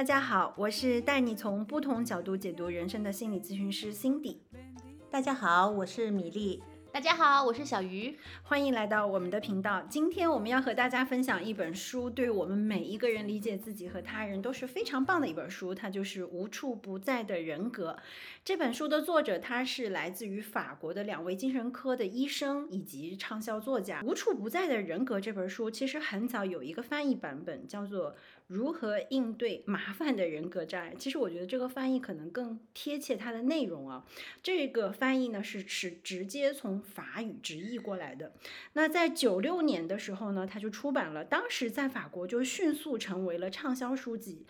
大家好，我是带你从不同角度解读人生的心理咨询师 Cindy。大家好，我是米粒。大家好，我是小鱼，欢迎来到我们的频道。今天我们要和大家分享一本书，对我们每一个人理解自己和他人都是非常棒的一本书，它就是《无处不在的人格》。这本书的作者他是来自于法国的两位精神科的医生以及畅销作家。《无处不在的人格》这本书其实很早有一个翻译版本，叫做。如何应对麻烦的人格障碍？其实我觉得这个翻译可能更贴切它的内容啊。这个翻译呢是是直接从法语直译过来的。那在九六年的时候呢，他就出版了，当时在法国就迅速成为了畅销书籍。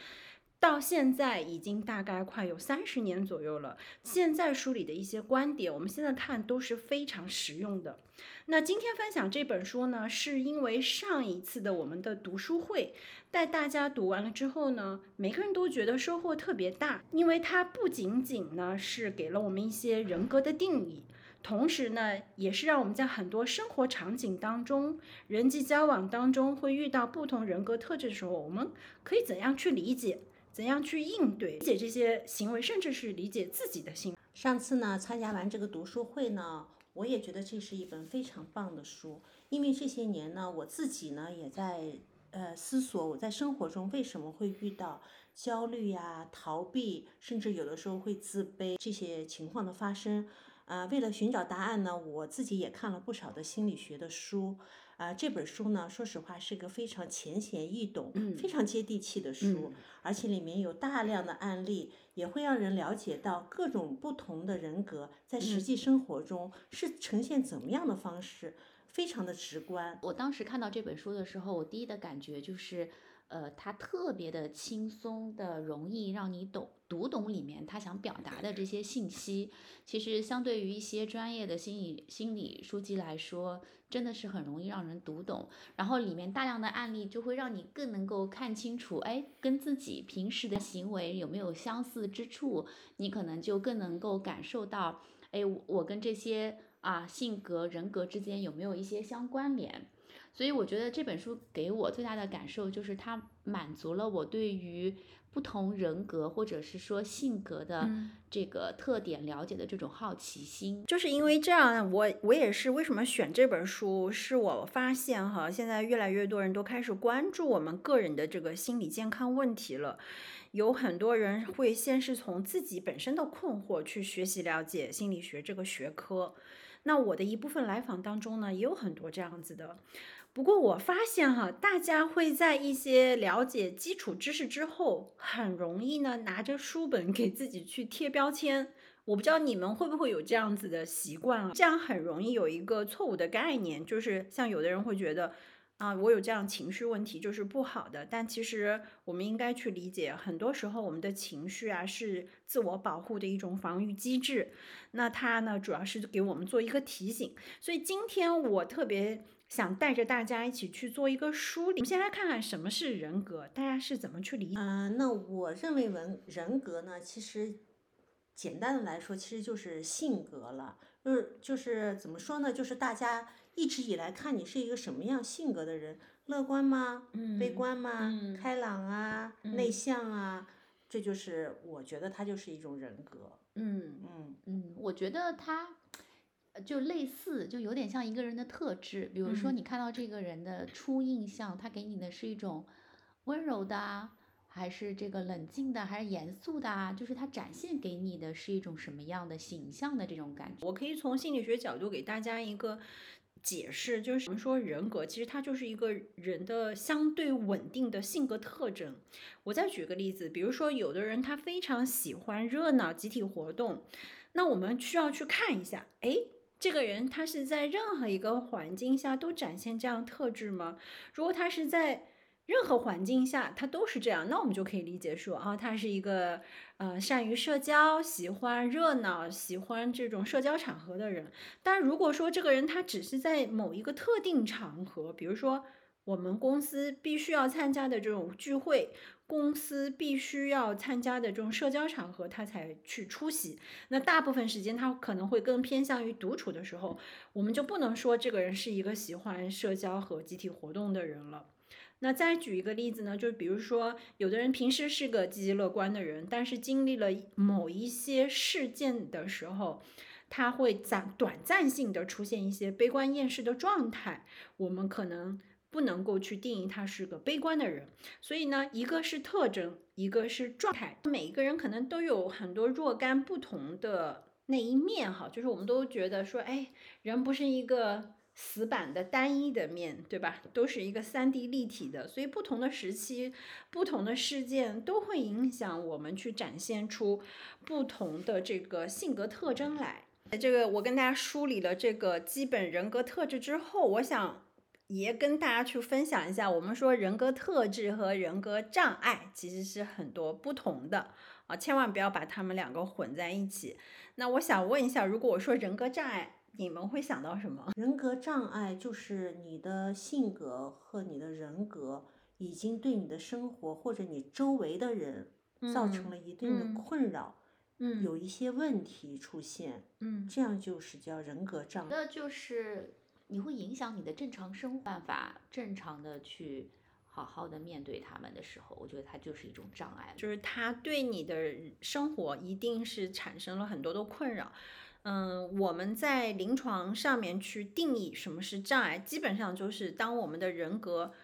到现在已经大概快有三十年左右了。现在书里的一些观点，我们现在看都是非常实用的。那今天分享这本书呢，是因为上一次的我们的读书会带大家读完了之后呢，每个人都觉得收获特别大，因为它不仅仅呢是给了我们一些人格的定义，同时呢也是让我们在很多生活场景当中、人际交往当中会遇到不同人格特质的时候，我们可以怎样去理解。怎样去应对、理解这些行为，甚至是理解自己的行为？上次呢，参加完这个读书会呢，我也觉得这是一本非常棒的书。因为这些年呢，我自己呢也在呃思索，我在生活中为什么会遇到焦虑呀、逃避，甚至有的时候会自卑这些情况的发生。呃，为了寻找答案呢，我自己也看了不少的心理学的书。啊，这本书呢，说实话是个非常浅显易懂、非常接地气的书，而且里面有大量的案例，也会让人了解到各种不同的人格在实际生活中是呈现怎么样的方式，非常的直观。我当时看到这本书的时候，我第一的感觉就是。呃，它特别的轻松的，容易让你懂读懂里面他想表达的这些信息。其实相对于一些专业的心理心理书籍来说，真的是很容易让人读懂。然后里面大量的案例就会让你更能够看清楚，哎，跟自己平时的行为有没有相似之处？你可能就更能够感受到，哎，我跟这些啊性格人格之间有没有一些相关联？所以我觉得这本书给我最大的感受就是它满足了我对于不同人格或者是说性格的这个特点了解的这种好奇心。就是因为这样，我我也是为什么选这本书，是我发现哈，现在越来越多人都开始关注我们个人的这个心理健康问题了。有很多人会先是从自己本身的困惑去学习了解心理学这个学科。那我的一部分来访当中呢，也有很多这样子的。不过我发现哈，大家会在一些了解基础知识之后，很容易呢拿着书本给自己去贴标签。我不知道你们会不会有这样子的习惯啊？这样很容易有一个错误的概念，就是像有的人会觉得啊，我有这样情绪问题就是不好的。但其实我们应该去理解，很多时候我们的情绪啊是自我保护的一种防御机制。那它呢，主要是给我们做一个提醒。所以今天我特别。想带着大家一起去做一个梳理。我们先来看看什么是人格，大家是怎么去理解？嗯，那我认为文人格呢，其实简单的来说，其实就是性格了。就是就是怎么说呢？就是大家一直以来看你是一个什么样性格的人，乐观吗？嗯。悲观吗？开朗啊？内向啊？这就是我觉得他就是一种人格。嗯嗯嗯，我觉得他。就类似，就有点像一个人的特质。比如说，你看到这个人的初印象，他给你的是一种温柔的，还是这个冷静的，还是严肃的啊？就是他展现给你的是一种什么样的形象的这种感觉？我可以从心理学角度给大家一个解释，就是我们说人格，其实它就是一个人的相对稳定的性格特征。我再举个例子，比如说，有的人他非常喜欢热闹、集体活动，那我们需要去看一下，哎。这个人他是在任何一个环境下都展现这样特质吗？如果他是在任何环境下他都是这样，那我们就可以理解说啊，他是一个呃善于社交、喜欢热闹、喜欢这种社交场合的人。但如果说这个人他只是在某一个特定场合，比如说。我们公司必须要参加的这种聚会，公司必须要参加的这种社交场合，他才去出席。那大部分时间他可能会更偏向于独处的时候，我们就不能说这个人是一个喜欢社交和集体活动的人了。那再举一个例子呢，就是比如说，有的人平时是个积极乐观的人，但是经历了某一些事件的时候，他会暂短暂性的出现一些悲观厌世的状态。我们可能不能够去定义他是个悲观的人。所以呢，一个是特征，一个是状态。每一个人可能都有很多若干不同的那一面哈，就是我们都觉得说，哎，人不是一个。死板的单一的面对吧，都是一个三 D 立体的，所以不同的时期、不同的事件都会影响我们去展现出不同的这个性格特征来。这个我跟大家梳理了这个基本人格特质之后，我想也跟大家去分享一下，我们说人格特质和人格障碍其实是很多不同的啊，千万不要把他们两个混在一起。那我想问一下，如果我说人格障碍，你们会想到什么？人格障碍就是你的性格和你的人格已经对你的生活或者你周围的人造成了一定的困扰，嗯，有一些问题出现，嗯，这样就是叫人格障碍。那就是你会影响你的正常生活办法，正常的去好好的面对他们的时候，我觉得它就是一种障碍，就是它对你的生活一定是产生了很多的困扰。嗯，我们在临床上面去定义什么是障碍，基本上就是当我们的人格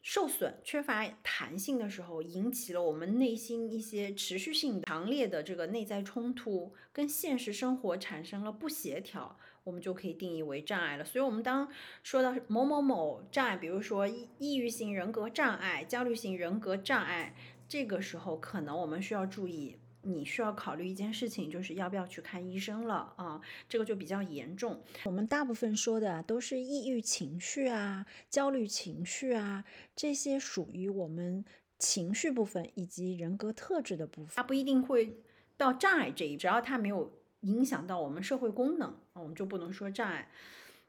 受损、缺乏弹性的时候，引起了我们内心一些持续性强烈的这个内在冲突，跟现实生活产生了不协调，我们就可以定义为障碍了。所以，我们当说到某某某障碍，比如说抑抑郁型人格障碍、焦虑型人格障碍，这个时候可能我们需要注意。你需要考虑一件事情，就是要不要去看医生了啊？这个就比较严重。我们大部分说的都是抑郁情绪啊、焦虑情绪啊，这些属于我们情绪部分以及人格特质的部分，它不一定会到障碍这一，只要它没有影响到我们社会功能，我们就不能说障碍。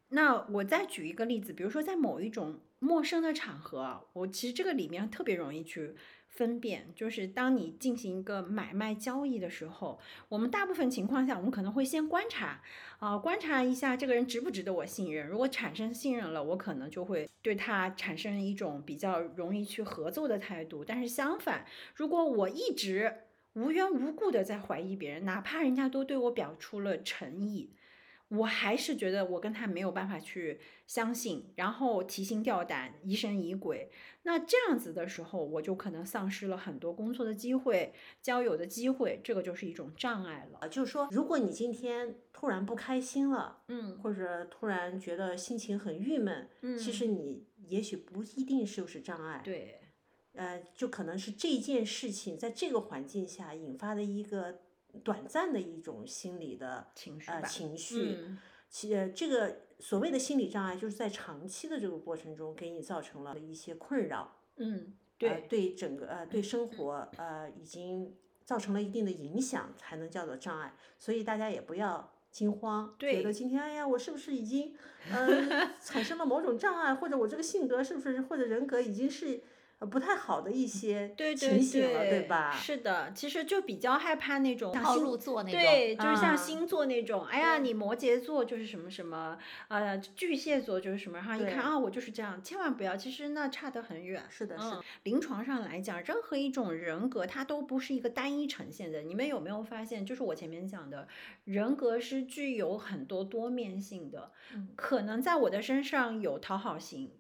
那我再举一个例子，比如说在某一种陌生的场合，我其实这个里面特别容易去。分辨就是当你进行一个买卖交易的时候，我们大部分情况下，我们可能会先观察，啊，观察一下这个人值不值得我信任。如果产生信任了，我可能就会对他产生一种比较容易去合作的态度。但是相反，如果我一直无缘无故的在怀疑别人，哪怕人家都对我表出了诚意。我还是觉得我跟他没有办法去相信，然后提心吊胆、疑神疑鬼。那这样子的时候，我就可能丧失了很多工作的机会、交友的机会，这个就是一种障碍了。就是说，如果你今天突然不开心了，嗯，或者突然觉得心情很郁闷，嗯，其实你也许不一定就是障碍，对，呃，就可能是这件事情在这个环境下引发的一个。短暂的一种心理的情绪呃情绪，其呃这个所谓的心理障碍，就是在长期的这个过程中给你造成了一些困扰，嗯，对，对整个呃对生活呃已经造成了一定的影响，才能叫做障碍。所以大家也不要惊慌，觉得今天哎呀我是不是已经呃 产生了某种障碍，或者我这个性格是不是或者人格已经是。呃，不太好的一些情形了，对吧？是的，其实就比较害怕那种套路座那种，对，就是像星座那种。哎呀，你摩羯座就是什么什么，呃，巨蟹座就是什么，然后一看啊，我就是这样，千万不要，其实那差得很远。是的，是。临床上来讲，任何一种人格，它都不是一个单一呈现的。你们有没有发现，就是我前面讲的，人格是具有很多多面性的，可能在我的身上有讨好型。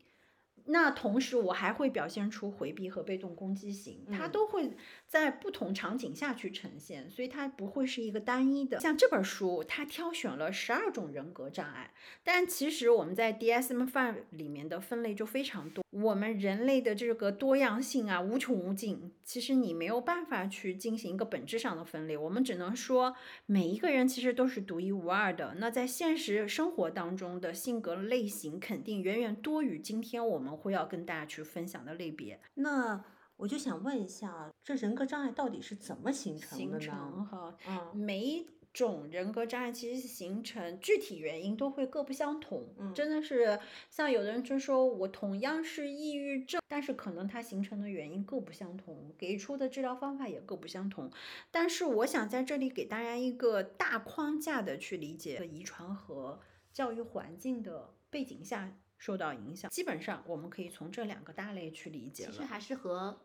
那同时，我还会表现出回避和被动攻击型，它都会在不同场景下去呈现，所以它不会是一个单一的。像这本书，它挑选了十二种人格障碍，但其实我们在 DSM-5 里面的分类就非常多。我们人类的这个多样性啊，无穷无尽，其实你没有办法去进行一个本质上的分类。我们只能说，每一个人其实都是独一无二的。那在现实生活当中的性格类型，肯定远远多于今天我们。会要跟大家去分享的类别，那我就想问一下，这人格障碍到底是怎么形成的呢？形成哈，嗯，每一种人格障碍其实形成具体原因都会各不相同，嗯，真的是像有的人就说我同样是抑郁症，但是可能它形成的原因各不相同，给出的治疗方法也各不相同。但是我想在这里给大家一个大框架的去理解遗传和教育环境的背景下。受到影响。基本上我们可以从这两个大类去理解了。其实还是和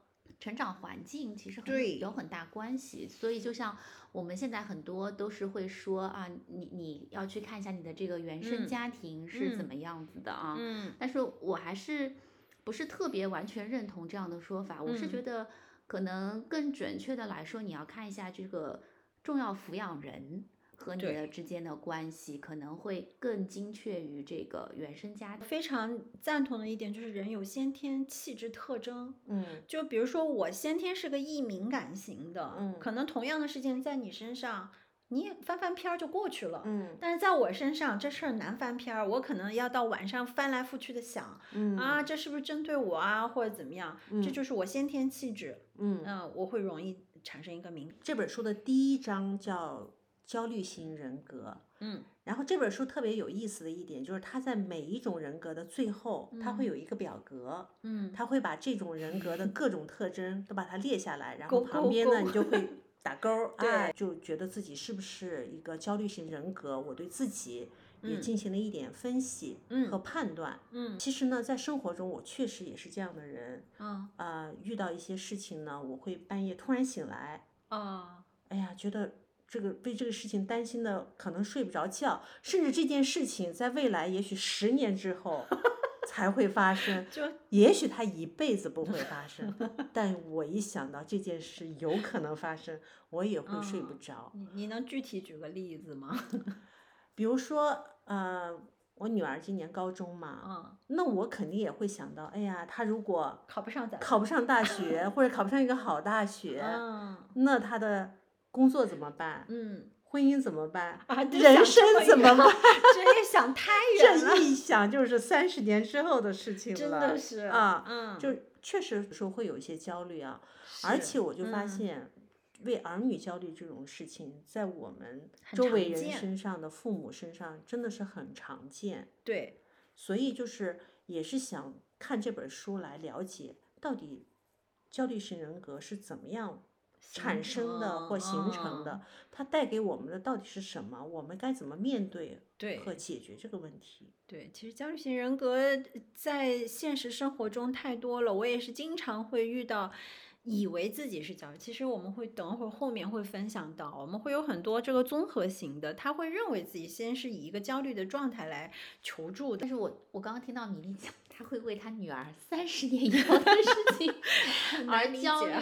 成长环境其实很有很大关系。所以就像我们现在很多都是会说啊，你你要去看一下你的这个原生嗯家庭是怎嗯么样子的啊。嗯但是我还是不是特别完全认同这样的说法。我是觉嗯得可能更准确的来说，你要看一下这个重要抚养人和你的之间的关系，可能会更精确于这个原生家庭。非常赞同的一点就是人有先天气质特征。嗯就比如说我先天是个易敏感型的，嗯可能同样的事情在你身上，你也翻翻篇儿就过去了。嗯但是在我身上，这事儿难翻篇儿，我可能要到晚上翻来覆去的想，嗯啊，这是不是针对我啊，或者怎么样？这嗯就是我先天气质，嗯，嗯、我会容易产生一个敏感，这本书的第一章叫焦虑型人格。嗯。然后这本书特别有意思的一点就是，它在每一种人格的最后，他会有一个表格，嗯，它会把这种人格的各种特征都把它列下来，然后旁边呢你就会 打勾儿，对哎，就觉得自己是不是一个焦虑型人格，我对自己也嗯进行了一点分析嗯。和判断。嗯。其实呢，在生活中我确实也是这样的人，嗯。呃，遇到一些事情呢，我会半夜突然醒来，啊，哎呀，觉得这个为这个事情担心的可能睡不着觉，甚至这件事情在未来也许十年之后 才会发生，就也许他一辈子不会发生，但我一想到这件事有可能发生，我也会睡不嗯着。你你能具体举个例子吗？比如说，呃，我女儿今年高中嘛，嗯，那我肯定也会想到，哎呀，她如果考不上？考不上大学，或者考不上一个好大学，嗯那她的工作怎么办？嗯婚姻怎么办？啊，人生怎么办？这也想太 远了这，一想就是三十年之后的事情了。真的是啊，嗯，就确实说会有一些焦虑啊，而且我就发嗯现，为儿女焦虑这种事情，在我们周围人身上的父母身上真的是很常见。对，所以就是也是想看这本书来了解到底焦虑型人格是怎么样产生的或形成的嗯，它带给我们的到底是什么？我们该怎么面对对和解决这个问题？对，其实焦虑型人格在现实生活中太多了，我也是经常会遇到。以为自己是焦虑，其实我们会等会儿后面会分享到，我们会有很多这个综合型的，他会认为自己先是以一个焦虑的状态来求助的但，是我我刚刚听到米粒讲，他会为他女儿三十年以后的事情 而焦虑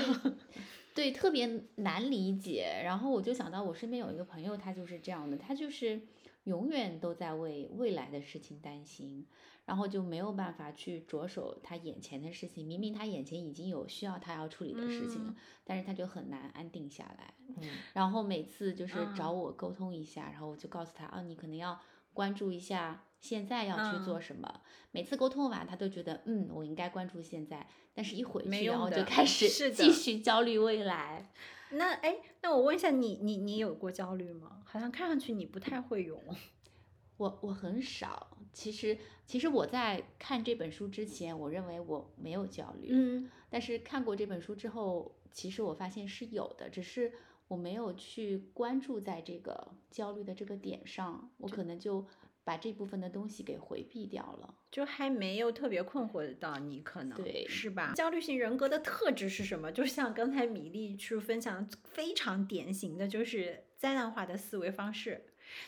对，特别难理解。然后我就想到我身边有一个朋友，他就是这样的，他就是永远都在为未来的事情担心，然后就没有办法去着手他眼前的事情。明明他眼前已经有需要他要处理的事情了，嗯但是他就很难安定下来。嗯然后每次就是找嗯我沟通一下，然后我就告诉他啊，你可能要关注一下现在要去做嗯什么。每次沟通完，他都觉得嗯，我应该关注现在，但是一回去，然后就开始继续焦虑未来。那哎，那我问一下你，你你有过焦虑吗？好像看上去你不太会有。我我很少，其实其实我在看这本书之前，我认为我没有焦虑，嗯但是看过这本书之后，其实我发现是有的，只是我没有去关注在这个焦虑的这个点上，我可能就把这部分的东西给回避掉了。就还没有特别困惑到你，可能对是吧？焦虑型人格的特质是什么？就像刚才米粒去分享，非常典型的就是灾难化的思维方式，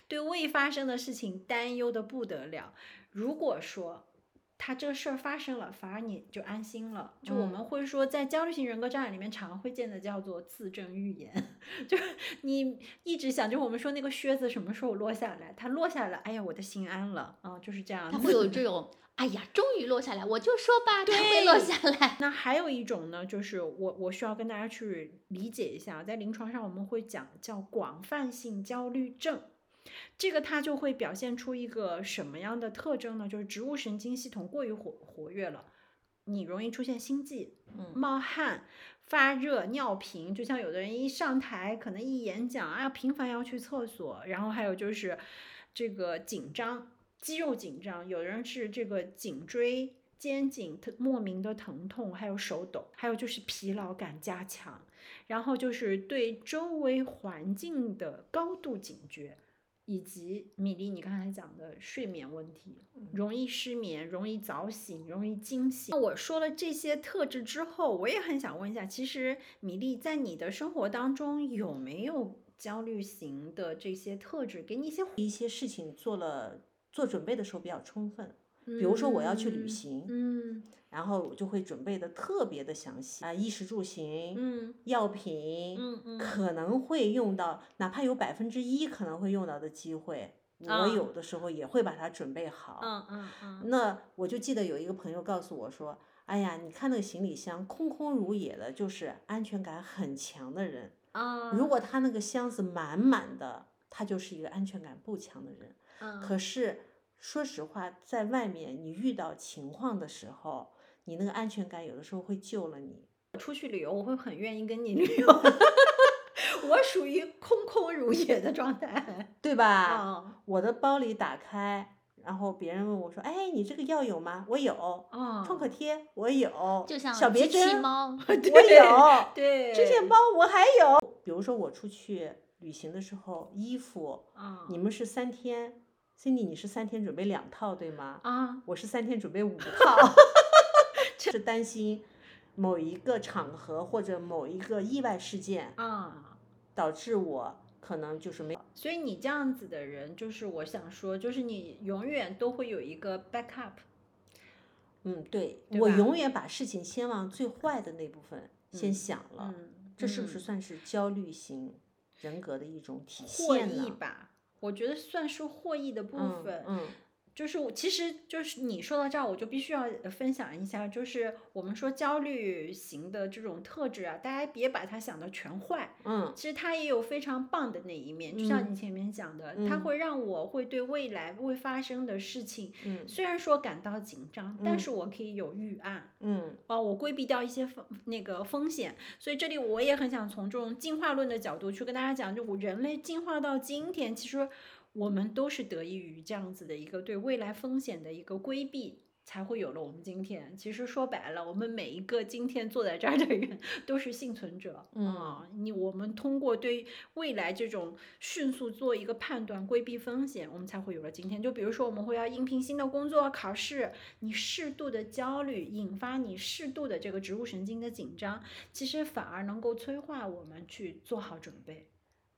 对未发生的事情担忧的不得了。如果说他这个事儿发生了，反而你就安心了。就我们嗯会说，在焦虑型人格障碍里面，常会见的叫做自证预言，就是你一直想，就是我们说那个靴子什么时候落下来，它落下来，哎呀，我的心安了啊，就是这样子。它会有这种，哎呀，终于落下来，我就说吧，它会落下来。那还有一种呢，就是我我需要跟大家去理解一下，在临床上我们会讲叫广泛性焦虑症，这个它就会表现出一个什么样的特征呢？就是植物神经系统过于活活跃了，你容易出现心悸、嗯冒汗、发热、尿频，就像有的人一上台可能一演讲啊，频繁要去厕所，然后还有就是这个紧张。肌肉紧张，有的人是这个颈椎、肩颈疼莫名的疼痛，还有手抖，还有就是疲劳感加强，然后就是对周围环境的高度警觉，以及米粒你刚才讲的睡眠问题，容易失眠，容易早醒，容易惊醒。那我说了这些特质之后，我也很想问一下，其实米粒在你的生活当中有没有焦虑型的这些特质，给你一些一些事情做了做准备的时候比较充分，比如说我要去旅行，嗯然后我就会准备的特别的详细啊，衣食住行，嗯药品，嗯嗯可能会用到，哪怕有百分之一可能会用到的机会，啊我有的时候也会把它准备好。嗯嗯嗯那我就记得有一个朋友告诉我说：“哎呀，你看那个行李箱空空如也的，就是安全感很强的人。啊，如果他那个箱子满满的，他就是一个安全感不强的人。嗯可是说实话，在外面你遇到情况的时候，你那个安全感有的时候会救了你。出去旅游，我会很愿意跟你旅游。我属于空空如也的状态。对吧？啊我的包里打开，然后别人问我说：“哎，你这个药有吗？”我有。啊，创可贴我有，就像小别针猫，我 有，对支线包我还有。比如说我出去旅行的时候，衣服啊，你们是三天，Cindy 你是三天准备两套对吗？啊，我是三天准备五套，是担心某一个场合或者某一个意外事件啊，导致我可能就是没。所以你这样子的人，就是我想说，就是你永远都会有一个 backup。嗯，对对我永远把事情先往最坏的那部分先嗯想了，嗯，这是不是嗯算是焦虑型人格的一种体获现呢？获益吧？我觉得算是获益的部嗯分。嗯就是我，其实就是你说到这儿，我就必须要呃分享一下，就是我们说焦虑型的这种特质啊，大家别把它想的全坏，嗯其实它也有非常棒的那一面。就像嗯你前面讲的，它嗯会让我会对未来会发生的事情，嗯虽然说感到紧张，但嗯是我可以有预案。嗯啊，我规避掉一些风那个风险，所以这里我也很想从这种进化论的角度去跟大家讲，就我人类进化到今天，其实我们都是得益于这样子的一个对未来风险的一个规避，才会有了我们今天。其实说白了，我们每一个今天坐在这儿的人都是幸存者。啊，你我们通过对未来这种迅速做一个判断，规避风险，我们才会有了今天。就比如说，我们会要应聘新的工作、考试，你适度的焦虑，引发你适度的这个植物神经的紧张，其实反而能够催化我们去做好准备。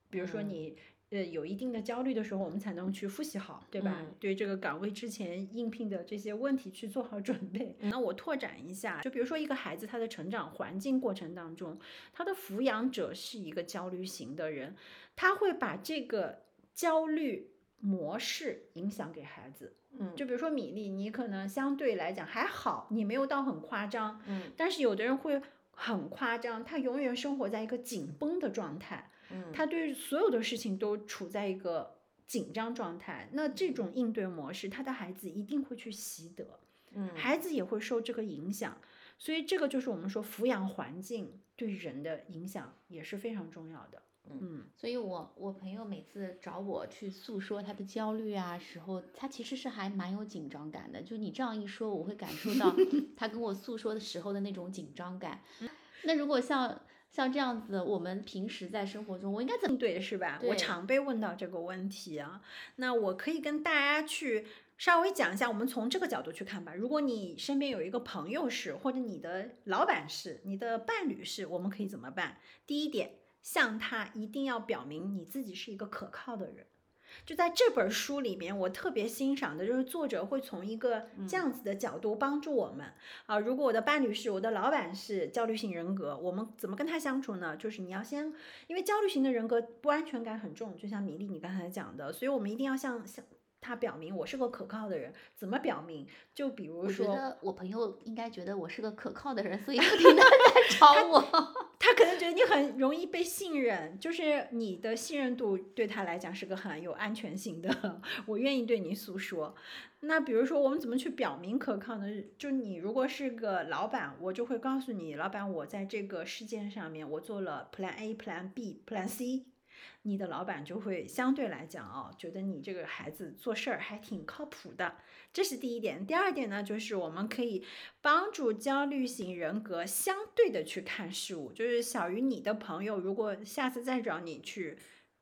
比如说嗯你。呃，有一定的焦虑的时候，我们才能去复习好，对吧？嗯对这个岗位之前应聘的这些问题去做好准备。那我拓展一下，就比如说一个孩子他的成长环境过程当中，他的抚养者是一个焦虑型的人，他会把这个焦虑模式影响给孩子。嗯就比如说米粒，你可能相对来讲还好，你没有到很夸张，嗯但是有的人会很夸张，他永远生活在一个紧绷的状态，嗯他对所有的事情都处在一个紧张状态。那这种应对模式，他的孩子一定会去习得，嗯孩子也会受这个影响。所以这个就是我们说抚养环境对人的影响也是非常重要的。嗯所以我我朋友每次找我去诉说他的焦虑啊时候，他其实是还蛮有紧张感的。就你这样一说，我会感受到 他跟我诉说的时候的那种紧张感。那如果像像这样子，我们平时在生活中，我应该怎么？应对是吧？我常被问到这个问题啊。那我可以跟大家去稍微讲一下，我们从这个角度去看吧。如果你身边有一个朋友是，或者你的老板是，你的伴侣是，我们可以怎么办？第一点，向他一定要表明你自己是一个可靠的人。就在这本书里面，我特别欣赏的就是作者会从一个这样子的角度帮助我们、啊。如果我的伴侣是我的老板是焦虑型人格，我们怎么跟他相处呢？就是你要先，因为焦虑型的人格不安全感很重，就像米粒你刚才讲的，所以我们一定要向向他表明我是个可靠的人。怎么表明？就比如我觉说，得我朋友应该觉得我是个可靠的人，所以不停的在 找我。他可能觉得你很容易被信任，就是你的信任度对他来讲是个很有安全性的，我愿意对你诉说。那比如说，我们怎么去表明可靠呢？就你如果是个老板，我就会告诉你，老板，我在这个事件上面我做了 Plan A、Plan B、Plan C。你的老板就会相对来讲哦，觉得你这个孩子做事儿还挺靠谱的，这是第一点。第二点呢，就是我们可以帮助焦虑型人格相对的去看事物，就是小于你的朋友，如果下次再找你去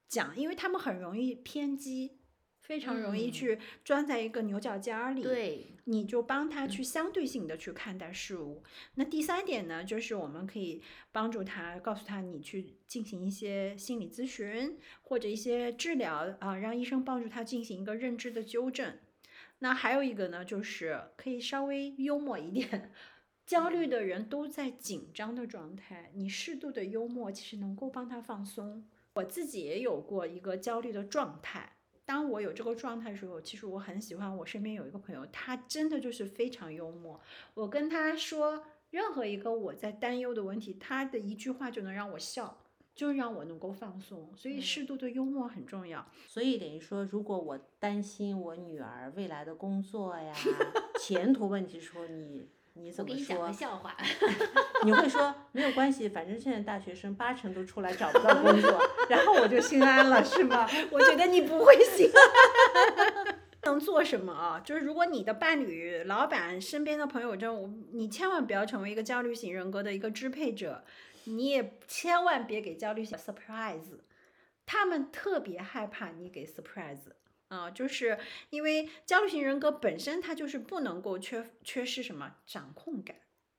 讲，因为他们很容易偏激，非常容易嗯去钻在一个牛角尖儿里。对，你就帮他去相对性的去看待事物。那第三点呢，就是我们可以帮助他，告诉他你去进行一些心理咨询或者一些治疗啊，让医生帮助他进行一个认知的纠正。那还有一个呢，就是可以稍微幽默一点。焦虑的人都在紧张的状态，你适度的幽默其实能够帮他放松。我自己也有过一个焦虑的状态，当我有这个状态的时候，其实我很喜欢我身边有一个朋友，他真的就是非常幽默。我跟他说任何一个我在担忧的问题，他的一句话就能让我笑，就让我能够放松。所以嗯适度的幽默很重要。所以等于说，如果我担心我女儿未来的工作呀、前途问题的时候，你你怎么我给你讲个说？笑话，你会说没有关系，反正现在大学生八成都出来找不到工作，然后我就心安了，是吗？我觉得你不会心安。能做什么啊？就是如果你的伴侣、老板、身边的朋友中，我你千万不要成为一个焦虑型人格的一个支配者，你也千万别给焦虑型 surprise，他们特别害怕你给 surprise。啊，就是因为焦虑型人格本身它就是不能够缺缺失什么？掌控感，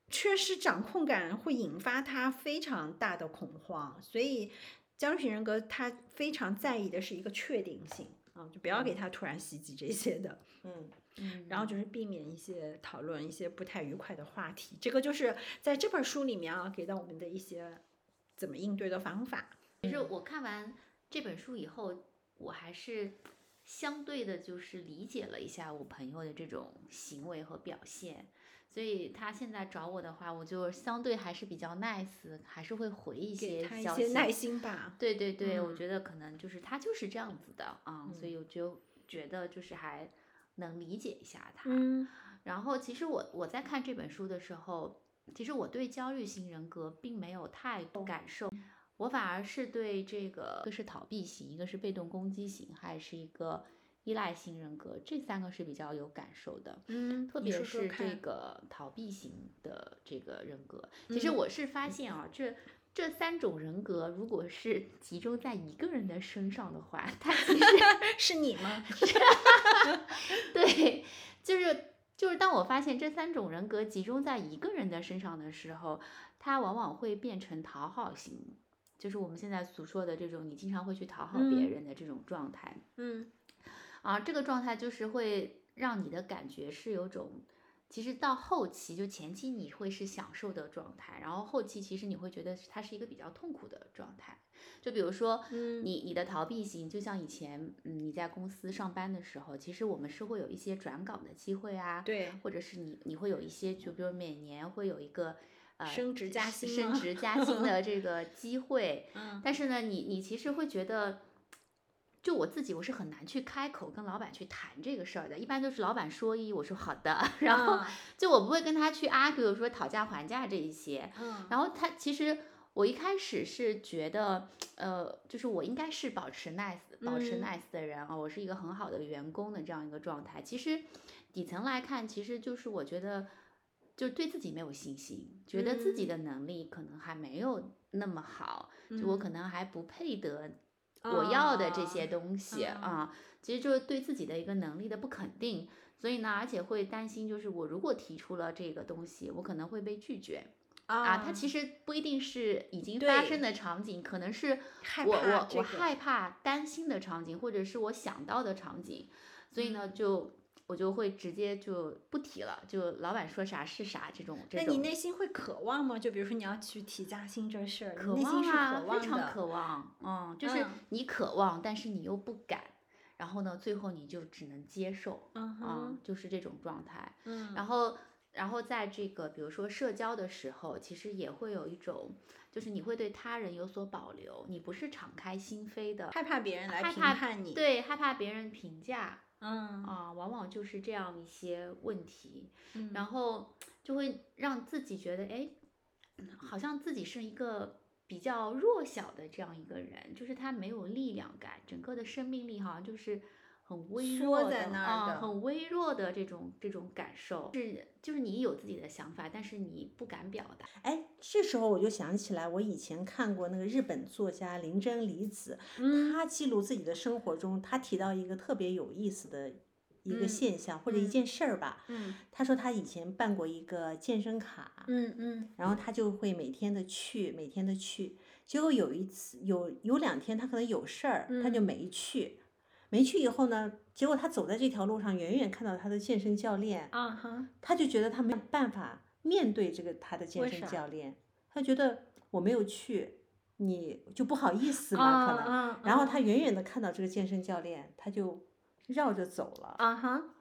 缺失掌控感会引发他非常大的恐慌，所以焦虑型人格他非常在意的是一个确定性啊，就不要给他突然袭击这些的，嗯，嗯。然后就是避免一些讨论一些不太愉快的话题，这个就是在这本书里面啊给到我们的一些怎么应对的方法。其实我看完这本书以后，我还是相对的，就是理解了一下我朋友的这种行为和表现。所以他现在找我的话，我就相对还是比较 nice，还是会回一些消息。他一些耐心吧。对对对，我嗯觉得可能就是他就是这样子的啊、所以我就觉得就是还能理解一下他。嗯然后其实我我在看这本书的时候，其实我对焦虑型人格并没有太多感受，我反而是对这个一个是逃避型，一个是被动攻击型，还是一个依赖型人格，这三个是比较有感受的。嗯，特别是这个逃避型的这个人格，其实嗯我是发现啊，这这三种人格如果是集中在一个人的身上的话，他其实 是你吗？对，就是就是当我发现这三种人格集中在一个人的身上的时候，他往往会变成讨好型，就是我们现在所说的这种你经常会去讨好别嗯人的这种状态。嗯啊，这个状态就是会让你的感觉是有种，其实到后期就前期你会是享受的状态，然后后期其实你会觉得它是一个比较痛苦的状态。就比如说，嗯你你的逃避型，就像以前，嗯，你在公司上班的时候，其实我们是会有一些转岗的机会啊，对，或者是你你会有一些，就比如每年会有一个呃升职加薪升职加薪的这个 机会，嗯。但是呢，你你其实会觉得，就我自己我是很难去开口跟老板去谈这个事儿的，一般都是老板说一，我说好的，然后嗯。就我不会跟他去 argue 说讨价还价这一些，嗯。然后他其实我一开始是觉得，呃，就是我应该是保持 nice 保持嗯。nice 的人啊、我是一个很好的员工的这样一个状态。其实底层来看，其实就是我觉得就对自己没有信心，觉得自己的能力可能还没有那么好，就我可能还不配得我要的这些东西啊啊。其实就是对自己的一个能力的不肯定。所以呢，而且会担心，就是我如果提出了这个东西，我可能会被拒绝。啊，它其实不一定是已经发生的场景，可能是我我我害怕担心的场景，或者是我想到的场景，所以呢，嗯就我就会直接就不提了，就老板说啥是啥这种这那。你内心会渴望吗？就比如说你要去提加薪这事儿，渴望啊，非常。渴望，嗯，就是嗯你渴望，但是你又不敢，然后呢，最后你就只能接受，嗯啊，，就是这种状态。嗯，然后，然后在这个比如说社交的时候，其实也会有一种，就是你会对他人有所保留，你不是敞开心扉的，害怕别人来评判你。，对，害怕别人评价嗯。啊、往往就是这样一些问题，嗯。然后就会让自己觉得，哎，嗯好像自己是一个比较弱小的这样一个人，就是他没有力量感，整个的生命力好像就是很微弱的啊，的很微弱的这种这种感受，是就是你有自己的想法，但是你不敢表达。哎，这时候我就想起来，我以前看过那个日本作家林真理子，嗯他记录自己的生活中，她提到一个特别有意思的一个嗯现象、或者一嗯件事儿吧。嗯他说他以前办过一个健身卡，嗯嗯然后他就会每天的去，每天的去。结果有一次有有两天他可能有事儿，他就嗯没去。没去以后呢，结果他走在这条路上，远远看到他的健身教练，啊哈，他就觉得他没有办法面对这个他的健身教练，他觉得我没有去，你就不好意思嘛，啊可能。然后他远远的看到这个健身教练，他就绕着走了。啊哈，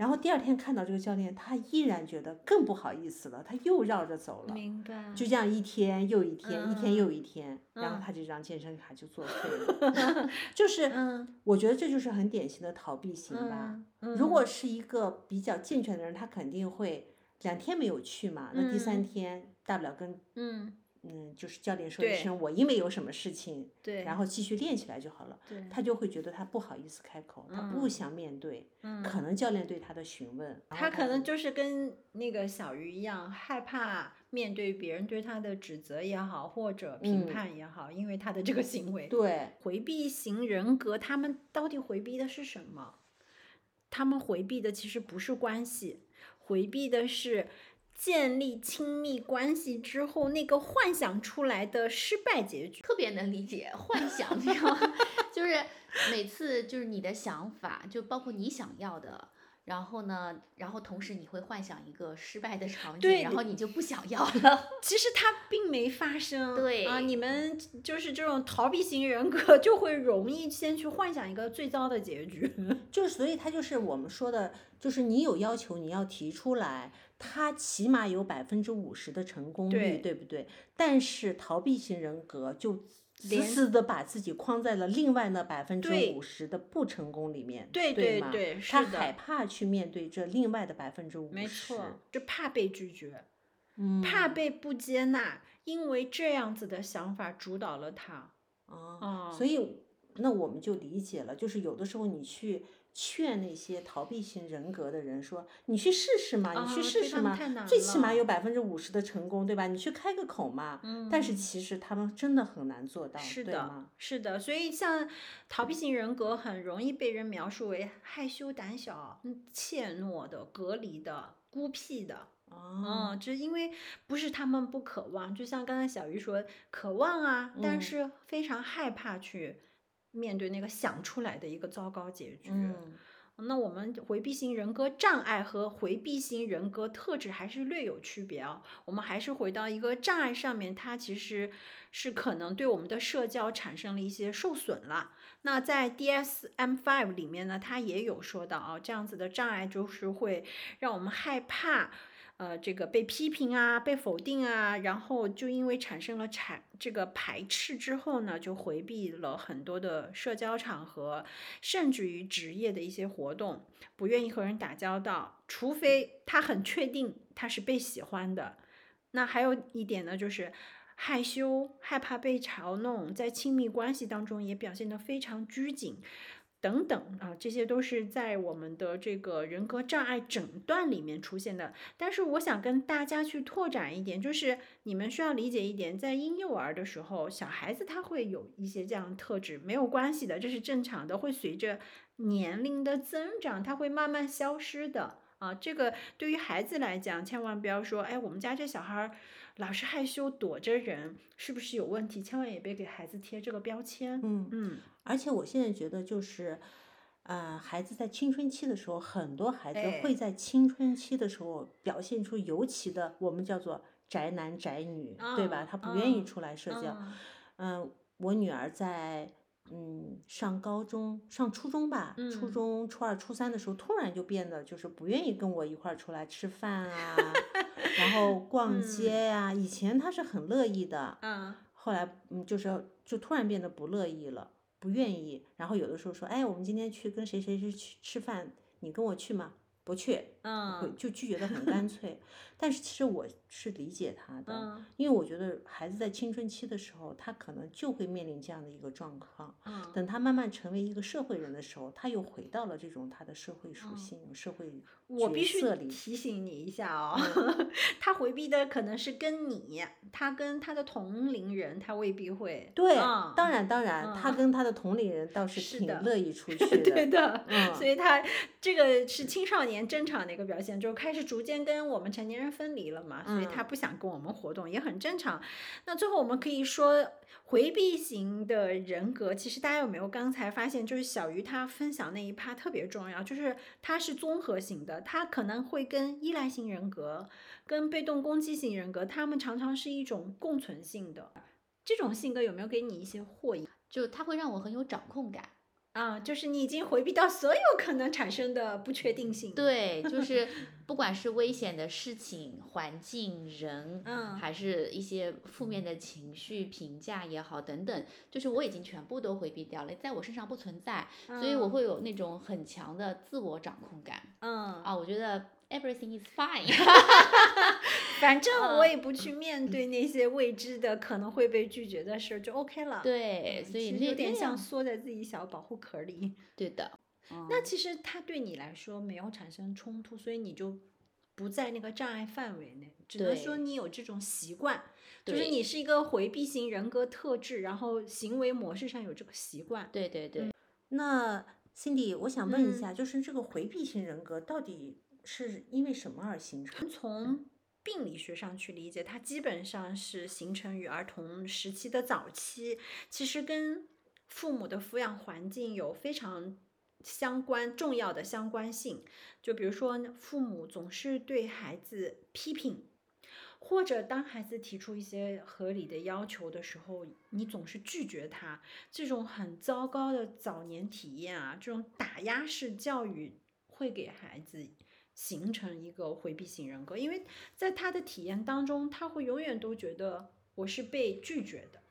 然后第二天看到这个教练，他依然觉得更不好意思了，他又绕着走了。明白，就这样一天又一天，一天又一天，然后嗯他这张健身卡就作废了。就是，嗯我觉得这就是很典型的逃避型吧。嗯，如果是一个比较健全的人，他肯定会两天没有去嘛，那第三嗯天大不了跟嗯嗯，就是教练说一声我因为有什么事情，对，然后继续练起来就好了。对，他就会觉得他不好意思开口，他不嗯想面对，嗯可能教练对他的询问，他可能就就是跟那个小鱼一样，害怕面对别人对他的指责也好，或者评嗯判也好，因为他的这个行为。对，回避型人格，他们到底回避的是什么？他们回避的其实不是关系，回避的是建立亲密关系之后那个幻想出来的失败结局。特别能理解幻想，你知道吗？就是每次就是你的想法，就包括你想要的，然后呢，然后同时你会幻想一个失败的场景，然后你就不想要了。其实它并没发生。对啊，你们就是这种逃避型人格，就会容易先去幻想一个最糟的结局。就所以它就是我们说的，就是你有要求你要提出来，它起码有百分之五十的成功率，对对不对？但是逃避型人格就死连死的把自己框在了另外那百分之五十的不成功里面，对对吗对对他害怕去面对这另外的百分之五十，没错，就怕被拒绝，嗯，怕被不接纳，因为这样子的想法主导了他。啊，哦所以那我们就理解了，就是有的时候你去劝那些逃避型人格的人说，你去试试嘛，你去试试嘛最起码有百分之五十的成功，对吧？你去开个口嘛。但是嗯其实他们真的很难做到，是的是的，所以像逃避型人格很容易被人描述为害羞、胆小、嗯怯懦的、隔离的、孤僻的。哦，嗯，就因为不是他们不渴望，就像刚才小鱼说，渴望啊，但嗯是非常害怕去面对那个想出来的一个糟糕结局。嗯，那我们回避型人格障碍和回避型人格特质还是略有区别啊。我们还是回到一个障碍上面，它其实是可能对我们的社交产生了一些受损了。那在 DSM-5 里面呢，它也有说到啊，这样子的障碍就是会让我们害怕。呃，这个被批评啊，被否定啊，然后就因为产生了产这个排斥之后呢，就回避了很多的社交场合，甚至于职业的一些活动，不愿意和人打交道，除非他很确定他是被喜欢的。那还有一点呢，就是害羞、害怕被嘲弄，在亲密关系当中也表现得非常拘谨。等等啊，这些都是在我们的这个人格障碍诊断里面出现的。但是我想跟大家去拓展一点，就是你们需要理解一点，在婴幼儿的时候，小孩子他会有一些这样的特质，没有关系的，这是正常的，会随着年龄的增长，他会慢慢消失的。啊，这个对于孩子来讲，千万不要说，哎，我们家这小孩儿老是害羞躲着人，是不是有问题？千万也别给孩子贴这个标签。嗯嗯，而且我现在觉得就是，呃，孩子在青春期的时候，很多孩子哎会在青春期的时候表现出尤其的，我们叫做宅男宅女，对吧？嗯他不愿意嗯出来社交。嗯。嗯，我女儿在嗯上高中、上初中吧，初嗯。中初二、初三的时候，突然就变得就是不愿意跟我一块儿出来吃饭啊，然后 逛嗯。街呀、以前她是很乐意的，嗯。后来嗯就是就突然变得不乐意了，不愿意。然后有的时候说，哎，我们今天去跟谁谁谁去吃饭，你跟我去吗？不去。嗯会就拒绝的很干脆。但是其实我是理解他的，嗯因为我觉得孩子在青春期的时候，他可能就会面临这样的一个状况。嗯等他慢慢成为一个社会人的时候，他又回到了这种他的社会属嗯性、社会角我必须。提醒你一下哦，他回避的可能是跟你，他跟他的同龄人，他未必会。对，嗯当然当然，他嗯跟他的同龄人倒是挺乐意出 去对的。的，嗯所以他这个是青少年正常的一个表现，就开始逐渐跟我们成年人分离了嘛，所以他嗯不想跟我们活动也很正常。那最后我们可以说，回避型的人格，其实大家有没有刚才发现，就是小鱼他分享那一趴特别重要，就是他是综合型的，他可能会跟依赖型人格、跟被动攻击型人格，他们常常是一种共存性的。这种性格有没有给你一些获益？就他会让我很有掌控感。啊，就是你已经回避到所有可能产生的不确定性。，对，就 是不管是危险的事情、环境、人，嗯还是一些负面的情绪、评价也好等等，就是我已经全部都回避掉了，在我身上不存在，所以我嗯。会有那种很强的自我掌控感。嗯，啊，我觉得 everything is fine。反正嗯我也不去面对那些未知的、可能会被拒绝的事儿，就 OK 了。对，嗯所以有点像缩在自己小保护壳里。对的。嗯那其实它对你来说没有产生冲突，所以你就不在那个障碍范围内，只能说你有这种习惯，就是你是一个回避型人格特质，然后行为模式上有这个习惯。对对对，那 Cindy，我想问一嗯下，就是这个回避型人格到底是因为什么而形成？从病理学上去理解，它基本上是形成于儿童时期的早期，其实跟父母的抚养环境有非常相关重要的相关性。就比如说，父母总是对孩子批评。或者当孩子提出一些合理的要求的时候，你总是拒绝他，这种很糟糕的早年体验啊，这种打压式教育会给孩子形成一个回避型人格，因为在他的体验当中，他会永远都觉得我是被拒绝的，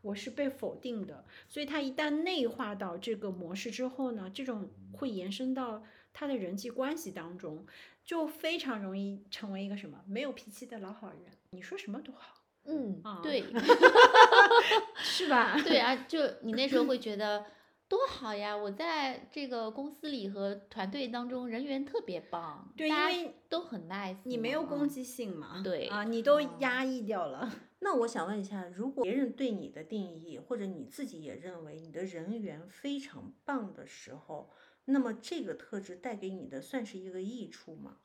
我是被否定的，所以他一旦内化到这个模式之后呢，这种会延伸到他的人际关系当中，就非常容易成为一个什么没有脾气的老好人，你说什么都好，嗯啊，对，是吧？对啊，就你那时候会觉得多好呀！我在这个公司里和团队当中人缘特别棒，对因为都很 nice。你没有攻嗯击性嘛？对啊，你都哦压抑掉了。那我想问一下，如果别人对你的定义，或者你自己也认为你的人缘非常棒的时候，那么这个特质带给你的算是一个益处吗？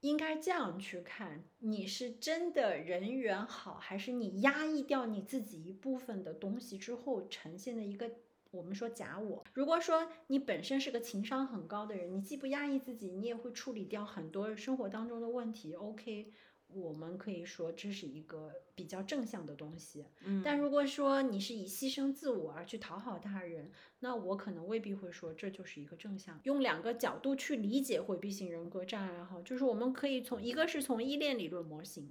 应该这样去看，你是真的人缘好，还是你压抑掉你自己一部分的东西之后呈现的一个我们说假我？如果说你本身是个情商很高的人，你既不压抑自己，你也会处理掉很多生活当中的问题。OK，我们可以说这是一个比较正向的东西。嗯但如果说你是以牺牲自我而去讨好他人，那我可能未必会说这就是一个正向。用两个角度去理解回避型人格障碍哈，就是我们可以从一个是从依恋理论模型，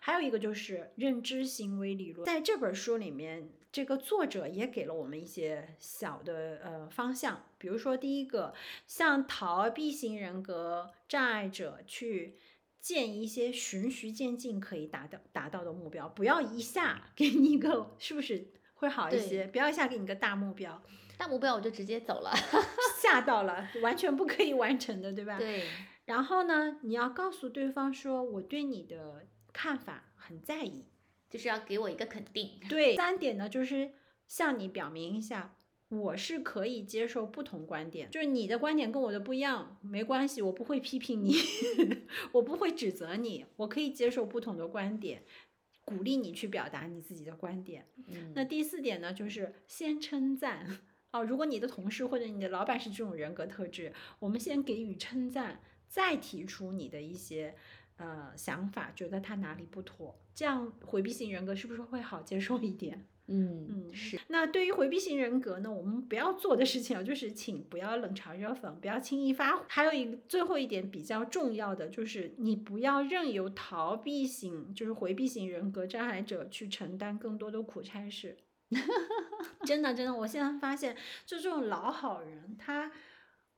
还有一个就是认知行为理论。在这本书里面，这个作者也给了我们一些小的呃方向，比如说第一个，像逃避型人格障碍者去。建一些循序渐进可以达到达到的目标，不要一下给你一个，是不是会好一些？不要一下给你个大目标，大目标我就直接走了。吓到了，完全不可以完成的，对吧？。对，然后呢，你要告诉对方说，我对你的看法很在意。就是要给我一个肯定。对，三点呢，就是向你表明一下，我是可以接受不同观点，就是你的观点跟我的不一样，没关系，我不会批评你，我不会指责你，我可以接受不同的观点，鼓励你去表达你自己的观点。嗯，那第四点呢，就是先称赞哦。如果你的同事或者你的老板是这种人格特质，我们先给予称赞，再提出你的一些呃想法，觉得他哪里不妥，这样回避型人格是不是会好接受一点？嗯嗯是，那对于回避型人格呢，我们不要做的事情啊，就是请不要冷嘲热讽，不要轻易发火。还有一个最后一点比较重要的，就是你不要任由逃避型，就是回避型人格障碍者去承担更多的苦差事。真的，真的，我现在发现，就这种老好人，他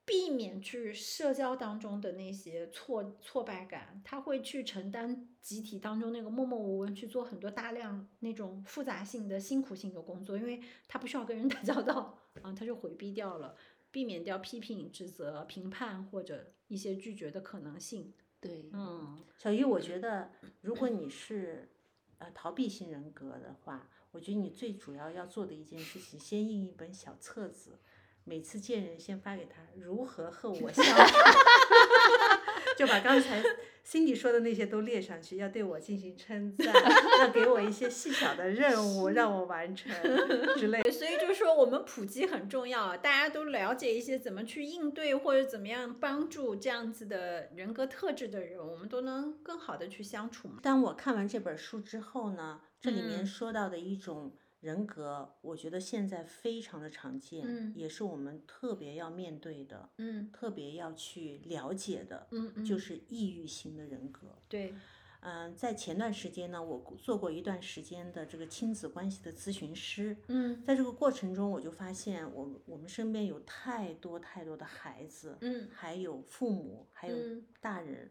避免去社交当中的那些挫挫败感，他会去承担集体当中那个默默无闻，去做很多大量那种复杂性的、辛苦性的工作，因为他不需要跟人打交道啊，他就回避掉了，避免掉批评、指责、评判或者一些拒绝的可能性。对，嗯。小鱼，我觉得如果你是呃逃避型人格的话，我觉得你最主要要做的一件事情，先印一本小册子，每次见人先发给他，如何和我 相处，就把刚才 Cindy 说的那些都列上去，要对我进行称赞，要给我一些细小的 任务让我完成之类的。所以就是说，我们普及很重要，大家都了解一些怎么去应对或者怎么样帮助这样子的人格特质的人，我们都能更好的去相处嘛。当我看完这本书之后呢，这里面嗯说到的一种人格，我觉得现在非常的常见，嗯。也是我们特别要面对的，嗯。特别要去了解的，嗯嗯，就是抑郁型的人格。对，嗯，在前段时间呢，我做过一段时间的这个亲子关系的咨询师，嗯。在这个过程中，我就发现我我们身边有太多太多的孩子，嗯还有父母，还有嗯。大人，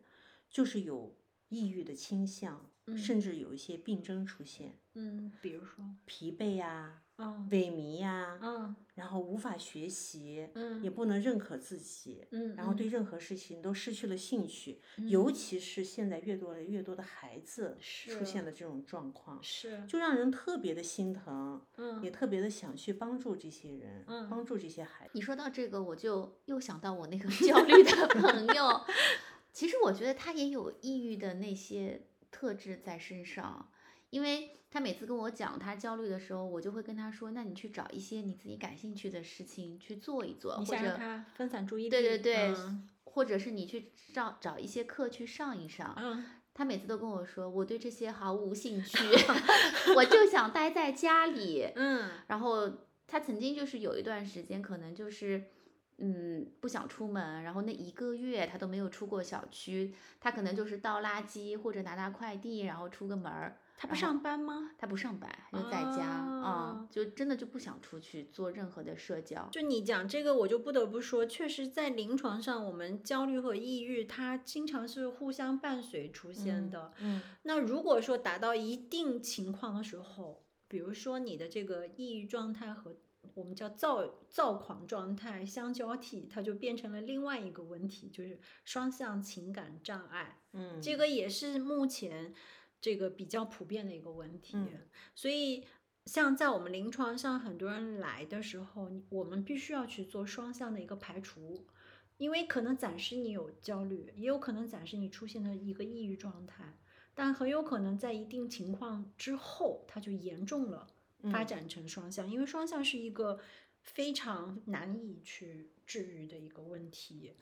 就是有抑郁的倾向，嗯。甚至有一些病症出现，嗯，比如说，疲惫呀、嗯。萎靡呀、嗯。然后无法学习，嗯。也不能认可自己，嗯，然后对嗯任何事情都失去了兴趣，尤其是现在越多了越多的孩子出现了这种状况，是，就让人特别的心疼，也嗯特别的想去帮助这些人，嗯帮助这些孩子。你说到这个，我就又想到我那个 焦虑的朋友。其实我觉得他也有抑郁的那些特质在身上，因为他每次跟我讲他焦虑的时候，我就会跟他说：“那你去找一些你自己感兴趣的事情去做一做，或者他分散注意力，对对对，嗯或者是你去找找一些课去上一上。嗯他每次都跟我说，我对这些毫无兴趣，我就想待在家里。嗯然后他曾经就是有一段时间，可能就是嗯不想出门，然后那一个月他都没有出过小区，他可能就是倒垃圾或者拿拿快递，然后出个门儿。他不上班吗？他不上班，就在家啊、哦就真的就不想出去做任何的社交。就你讲这个，我就不得不说，确实在临床上，我们焦虑和抑郁它经常是互相伴随出现的。嗯那如果说达到一定情况的时候，比如说你的这个抑郁状态和我们叫躁躁狂状态相交替，它就变成了另外一个问题，就是双向情感障碍。嗯，这个也是目前这个比较普遍的一个问题。嗯所以，像在我们临床上，很多人来的时候，我们必须要去做双向的一个排除，因为可能暂时你有焦虑，也有可能暂时你出现了一个抑郁状态，但很有可能在一定情况之后，它就严重了，发嗯展成双向，因为双向是一个非常难以去治愈的一个问题。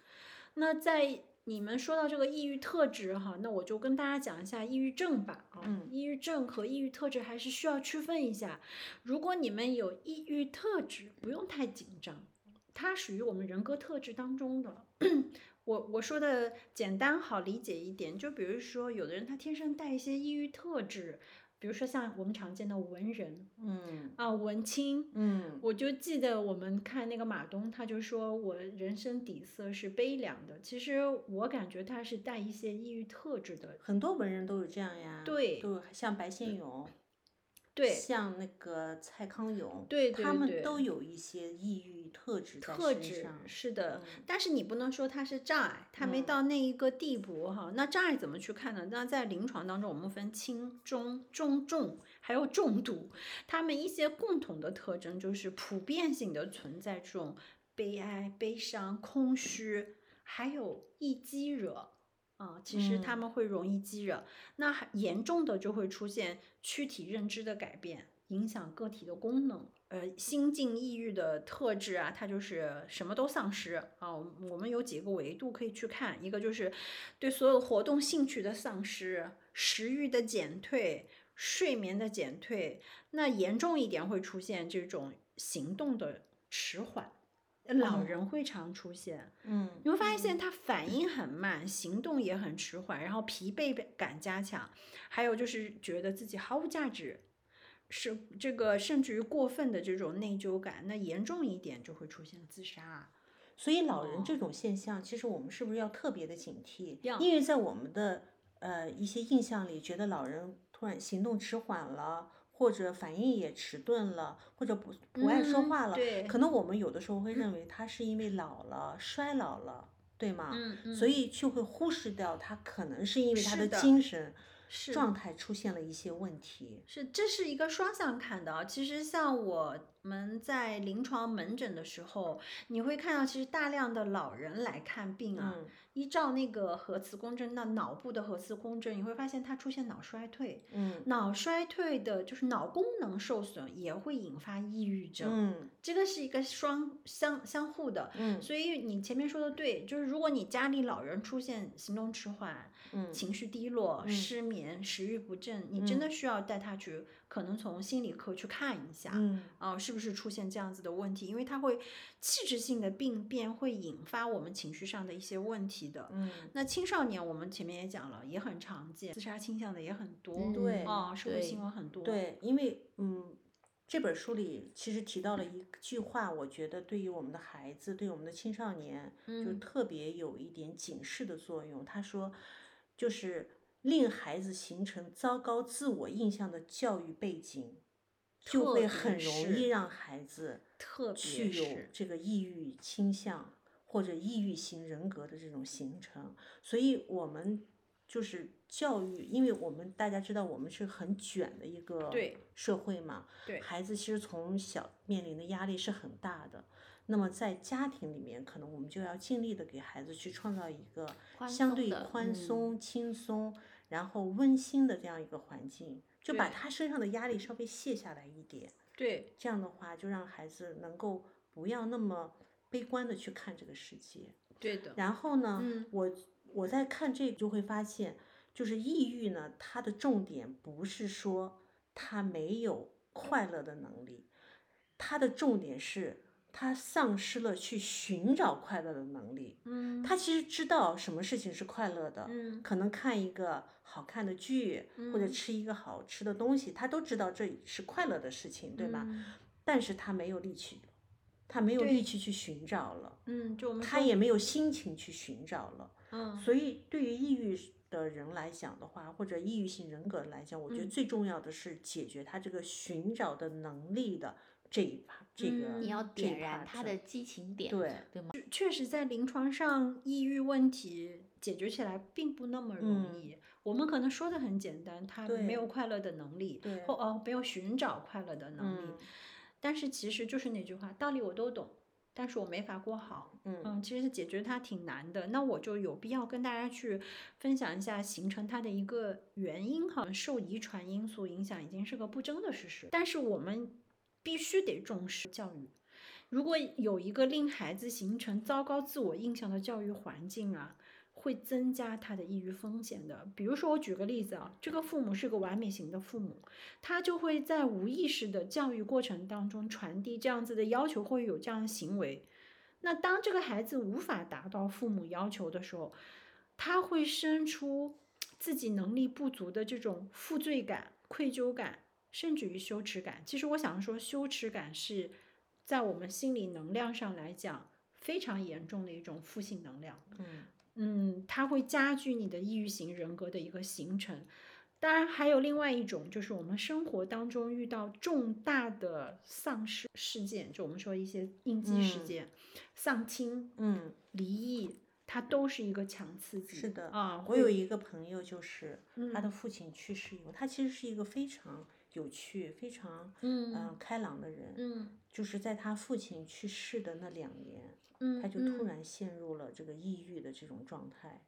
那在你们说到这个抑郁特质哈，那我就跟大家讲一下抑郁症吧。啊，嗯抑郁症和抑郁特质还是需要区分一下。如果你们有抑郁特质，不用太紧张，它属于我们人格特质当中的。我我说的简单好理解一点，就比如说有的人他天生带一些抑郁特质，比如说像我们常见的文人嗯啊、文青，嗯我就记得我们看那个马东，他就说我人生底色是悲凉的。其实我感觉他是带一些抑郁特质的。很多文人都有这样呀，对都像白先勇，对像那个蔡康永，对对他们都有一些抑郁特质特质上。是的，嗯但是你不能说他是障碍，他没嗯到那一个地步哈。那障碍怎么去看呢？那在临床当中，我们分轻、中、中、重，还有重度。他们一些共同的特征就是普遍性的存在这种悲哀、悲伤、空虚，还有易激惹。啊，其实他嗯们会容易激惹，那还严重的就会出现躯体认知的改变，影响个体的功能。呃，心境抑郁的特质啊，它就是什么都丧失啊。我们我们有几个维度可以去看，一个就是对所有活动兴趣的丧失，食欲的减退，睡眠的减退。那严重一点会出现这种行动的迟缓，呃老哦人会常出现。嗯你会发现他反应很慢，行动也很迟缓，然后疲惫感加强，还有就是觉得自己毫无价值，是这个甚至于过分的这种内疚感。那严重一点就会出现自杀。所以老人哦这种现象，其实我们是不是要特别的警惕？因为在我们的呃一些印象里，觉得老人突然行动迟缓了，或者反应也迟钝了，或者不不爱说嗯话了，对可能我们有的时候会认为他是因为老了、衰老了，对吗？嗯嗯所以就会忽视掉他可能是因为他的精神状态出现了一些问题。是，这是一个双向看的啊。其实像我们在临床门诊的时候，你会看到，其实大量的老人来看病啊，嗯依照那个核磁共振，那脑部的核磁共振，你会发现他出现脑衰退。嗯脑衰退的就是脑功能受损，也会引发抑郁症。嗯这个是一个双相相互的。嗯所以你前面说的对，就是如果你家里老人出现行动迟缓、嗯情绪低落、嗯失眠、食欲不振，你真的需要带他去，可能从心理科去看一下，嗯啊、是不是出现这样子的问题？因为它会器质性的病变会引发我们情绪上的一些问题的。嗯，那青少年我们前面也讲了，也很常见，自杀倾向的也很多，嗯对啊、社会新闻很多，，对，因为嗯，这本书里其实提到了一句话，我觉得对于我们的孩子，对我们的青少年，就嗯特别有一点警示的作用。他说，就是令孩子形成糟糕自我印象的教育背景，就会很容易让孩子特别去有这个抑郁倾向或者抑郁型人格的这种形成。所以我们就是教育，因为我们大家知道我们是很卷的一个社会嘛，对孩子其实从小面临的压力是很大的。那么在家庭里面，可能我们就要尽力的给孩子去创造一个相对宽嗯松、轻松，然后温馨的这样一个环境，就把他身上的压力稍微卸下来一点。对这样的话，就让孩子能够不要那么悲观的去看这个世界。对的，然后呢，嗯我我在看这个就会发现，就是抑郁呢，它的重点不是说他没有快乐的能力，他的重点是他丧失了去寻找快乐的能力。嗯，他其实知道什么事情是快乐的，嗯可能看一个好看的剧，或者嗯吃一个好吃的东西，他都知道这是快乐的事情，对吧？嗯但是他没有力气，他没有力气去寻找了，嗯，就我们他也没有心情去寻找了。嗯，所以对于抑郁的人来讲的话，或者抑郁性人格来讲，我觉得嗯最重要的是解决他这个寻找的能力的这一趴，这个嗯你要点燃他的激情点，对对吗？确实在临床上，抑郁问题解决起来并不那么容嗯易。我们可能说的很简单，他没有快乐的能力，对或哦没有寻找快乐的能力。嗯但是其实就是那句话，道理我都懂，但是我没法过好。嗯嗯，其实解决它挺难的，那我就有必要跟大家去分享一下形成它的一个原因哈。受遗传因素影响已经是个不争的事实，但是我们必须得重视教育。如果有一个令孩子形成糟糕自我印象的教育环境啊，会增加他的抑郁风险的。比如说，我举个例子啊，这个父母是个完美型的父母，他就会在无意识的教育过程当中传递这样子的要求，会有这样的行为。那当这个孩子无法达到父母要求的时候，他会生出自己能力不足的这种负罪感、愧疚感，甚至于羞耻感。其实我想说，羞耻感是在我们心理能量上来讲非常严重的一种负性能量。嗯嗯，它会加剧你的抑郁型人格的一个形成。当然，还有另外一种，就是我们生活当中遇到重大的丧失事件，就我们说一些应激事嗯件，丧亲、嗯，离异，它都是一个强刺激。是的啊，我有一个朋友，就是他的嗯父亲去世以后，他其实是一个非常有趣、非常嗯嗯开朗的人。嗯就是在他父亲去世的那两年，嗯，他就突嗯然陷入了这个抑郁的这种状态。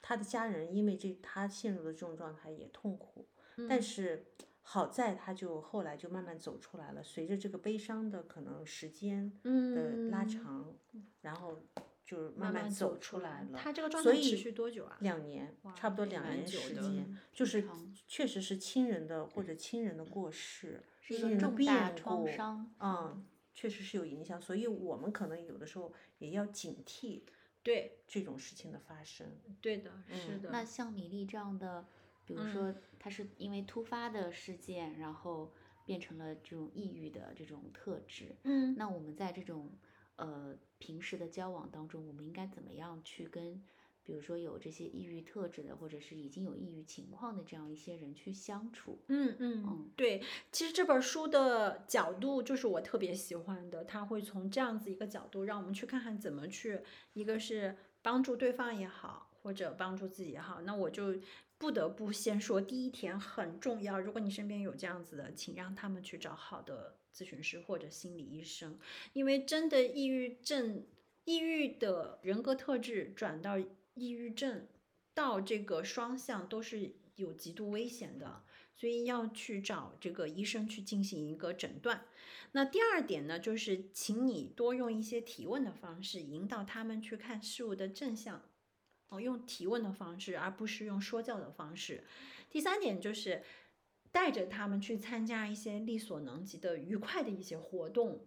他的家人因为这他陷入的这种状态也痛苦，但嗯是好在他就后来就慢慢走出来了。随着这个悲伤的可能时间的拉嗯长，然后就是慢慢走出来了。他这个状所以态持续多久啊？两年，差不多两年的时间嗯，就是确实是亲人的或者亲人的过世，是一个亲人的重大嗯，确实是有影响，所以我们可能有的时候也要警惕对这种事情的发生。对的，是嗯的。那像米粒这样的，比如嗯说他是因为突发的事件，然后变成了这种抑郁的这种特质，嗯那我们在这种呃平时的交往当中，我们应该怎么样去跟，比如说有这些抑郁特质的，或者是已经有抑郁情况的这样一些人去相处。嗯嗯嗯，对，其实这本书的角度就是我特别喜欢的，他会从这样子一个角度，让我们去看看怎么去，一个是帮助对方也好，或者帮助自己也好。那我就不得不先说，第一点很重要，如果你身边有这样子的，请让他们去找好的咨询师或者心理医生，因为真的抑郁症、抑郁的人格特质转到抑郁症到这个双向都是有极度危险的。所以要去找这个医生去进行一个诊断。那第二点呢，就是请你多用一些提问的方式，引导他们去看事物的正向。哦，用提问的方式，而不是用说教的方式。第三点就是带着他们去参加一些力所能及的愉快的一些活动。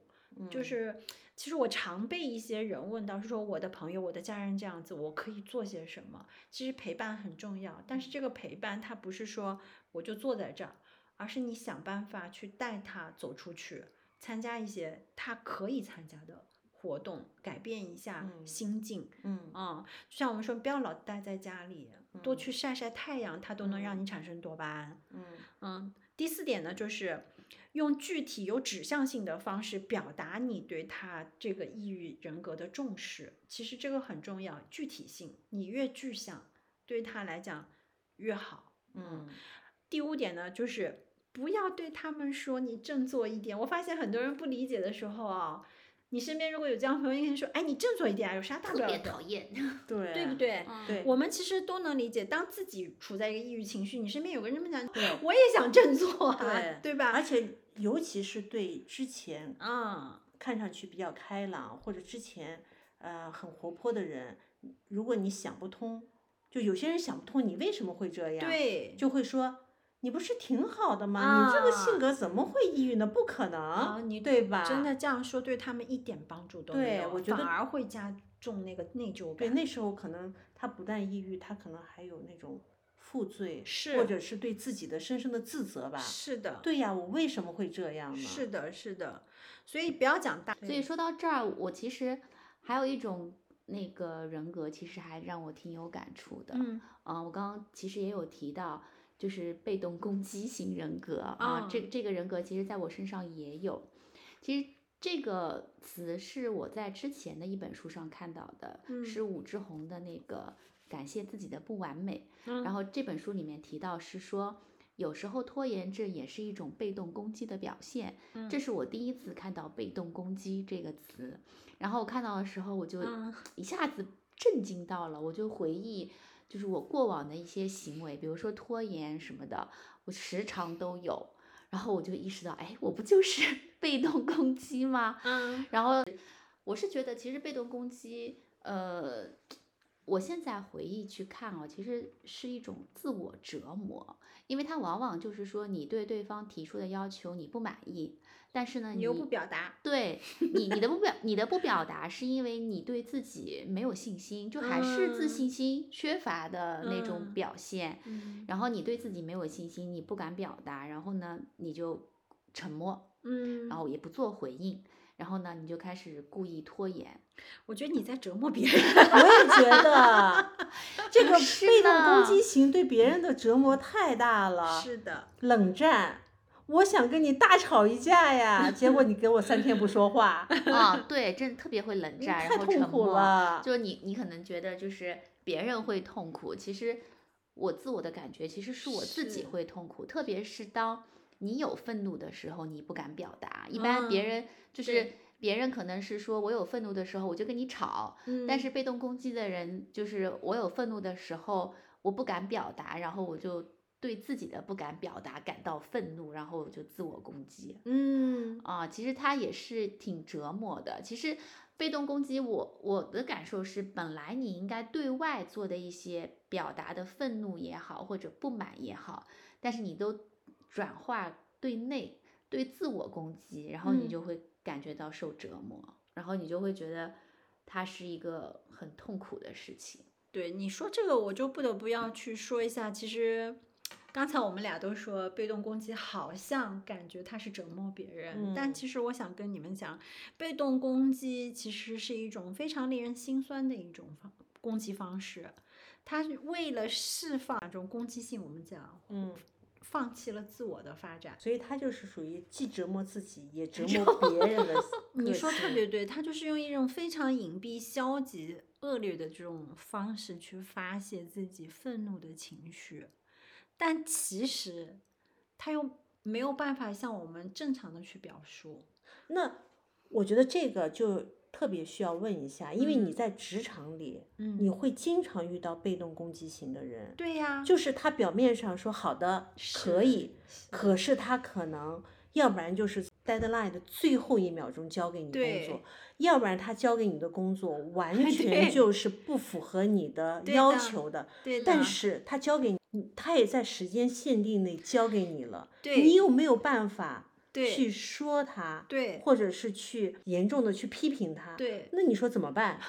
就是，其实我常被一些人问到，说我的朋友、我的家人这样子，我可以做些什么？其实陪伴很重要，但是这个陪伴它不是说我就坐在这儿，而是你想办法去带他走出去，参加一些他可以参加的活动，改变一下嗯。心境。嗯。嗯，就像我们说，不要老待在家里，多嗯。去晒晒太阳，它都能让你产生多巴胺。嗯。嗯，第四点呢，就是用具体有指向性的方式表达你对他这个抑郁人格的重视。其实这个很重要，具体性，你越具象，对他来讲越好。嗯第五点呢，就是不要对他们说你振作一点。我发现很多人不理解的时候啊，你身边如果有这样的朋友，你说，哎，你振作一点啊，有啥大不特别了的？讨厌。对对不？对？嗯对我们其实都能理解，当自己处在一个抑郁情绪，你身边有个人这么讲，对我也想振作啊，对对吧？而且尤其是对之前啊，看上去比较开朗或者之前呃很活泼的人，如果你想不通，就有些人想不通你为什么会这样，，对，就会说。你不是挺好的吗？你这个性啊格怎么会抑郁呢？不可能，啊，你对吧？真的这样说，对他们一点帮助都没有，对我觉得反而会加重那个内疚感对，那时候可能他不但抑郁，他可能还有那种负罪，是或者是对自己的深深的自责吧。是的，对呀，我为什么会这样呢？是的，是的，所以不要讲大。所以说到这儿，我其实还有一种那个人格，其实还让我挺有感触的。嗯嗯，我刚刚其实也有提到，就是被动攻击型人格啊，这这个人格其实在我身上也有。其实这个词是我在之前的一本书上看到的，嗯是武志红的那个感谢自己的不完美。嗯然后这本书里面提到是说，有时候拖延症也是一种被动攻击的表现。嗯这是我第一次看到“被动攻击”这个词，然后我看到的时候，我就嗯一下子震惊到了，我就回忆，就是我过往的一些行为，比如说拖延什么的，我时常都有。然后我就意识到，哎，我不就是 被动攻击吗？嗯然后我是觉得，其实被动攻击，呃，我现在回忆去看哦，其实是一种自我折磨，因为它往往就是说，你对对方提出的要求你不满意，但是呢，你又不表达，对你，你的不表，你的不表达，是因为你对自己没有信心，就还是自嗯信心缺乏的那种嗯表现。嗯然后你对自己没有信心，你不敢表达，然后呢，你就沉默，嗯，然后也不做回应，然后呢，你就开始故意拖延。我觉得你在折磨别人。我也觉得 这个被动攻击型对别人的折磨太大了。是的，冷战，我想跟你大吵一架呀，结果你给我三天不说话，啊，对，真的特别会冷战，然后沉默。了。就你，你可能觉得就是别人会痛苦，其实我自我的感觉其实是我自己会痛苦，特别是当你有愤怒的时候，你不敢表达。一般别嗯人就是对别人可能是说我有愤怒的时候我就跟你吵，嗯但是被动攻击的人就是我有愤怒的时候我不敢表达，然后我就对自己的不敢表达感到愤怒，然后就自我攻击。嗯啊，其实他也是挺折磨的。其实被动攻击我，我的感受是，本来你应该对外做的一些表达的愤怒也好，或者不满也好，但是你都转化对内，对自我攻击，然后你嗯就会感觉到受折磨，然后你就会觉得它是一个很痛苦的事情。对你说这个，我就不得不要去说一下，其实刚才我们俩都说被动攻击好像感觉他是折磨别人，但嗯其实我想跟你们讲，被动攻击其实是一种非常令人心酸的一种方攻击方式。他是为了释放这种攻击性，我们讲嗯，放弃了自我的发展。所以他就是属于既折磨自己也折磨别人的 个你说特别对，他就是用一种非常隐蔽、消极、恶劣的这种方式去发泄自己愤怒的情绪，但其实他又没有办法像我们正常的去表述。那我觉得这个就特别需要问一下，因为你嗯。在职场里，嗯。你会经常遇到被动攻击型的人，对呀、就是他表面上说好的可以，可是他可能要不然就是 deadline 的最后一秒钟交给你工作，要不然他交给你的工作完 全就是不符合你的对要的求的，对。的，但是他交给你，他也在时间限定内交给你了，对你又没有办法对去说他，对或者是去严重的去批评他，对，那你说怎么办？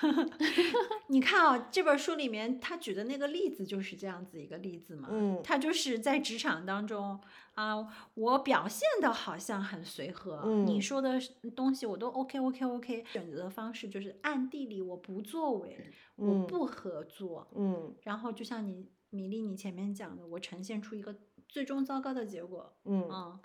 你看啊，这本书里面他举的那个例子就是这样子一个例子嘛。嗯他就是在职场当中啊，我表现的好像很随和，你嗯说的东西我都 OK OK OK，选择的方式就是暗地里我不作为，我嗯不合作，嗯然后就像你米粒你前面讲的，我呈现出一个最终糟糕的结果。嗯嗯，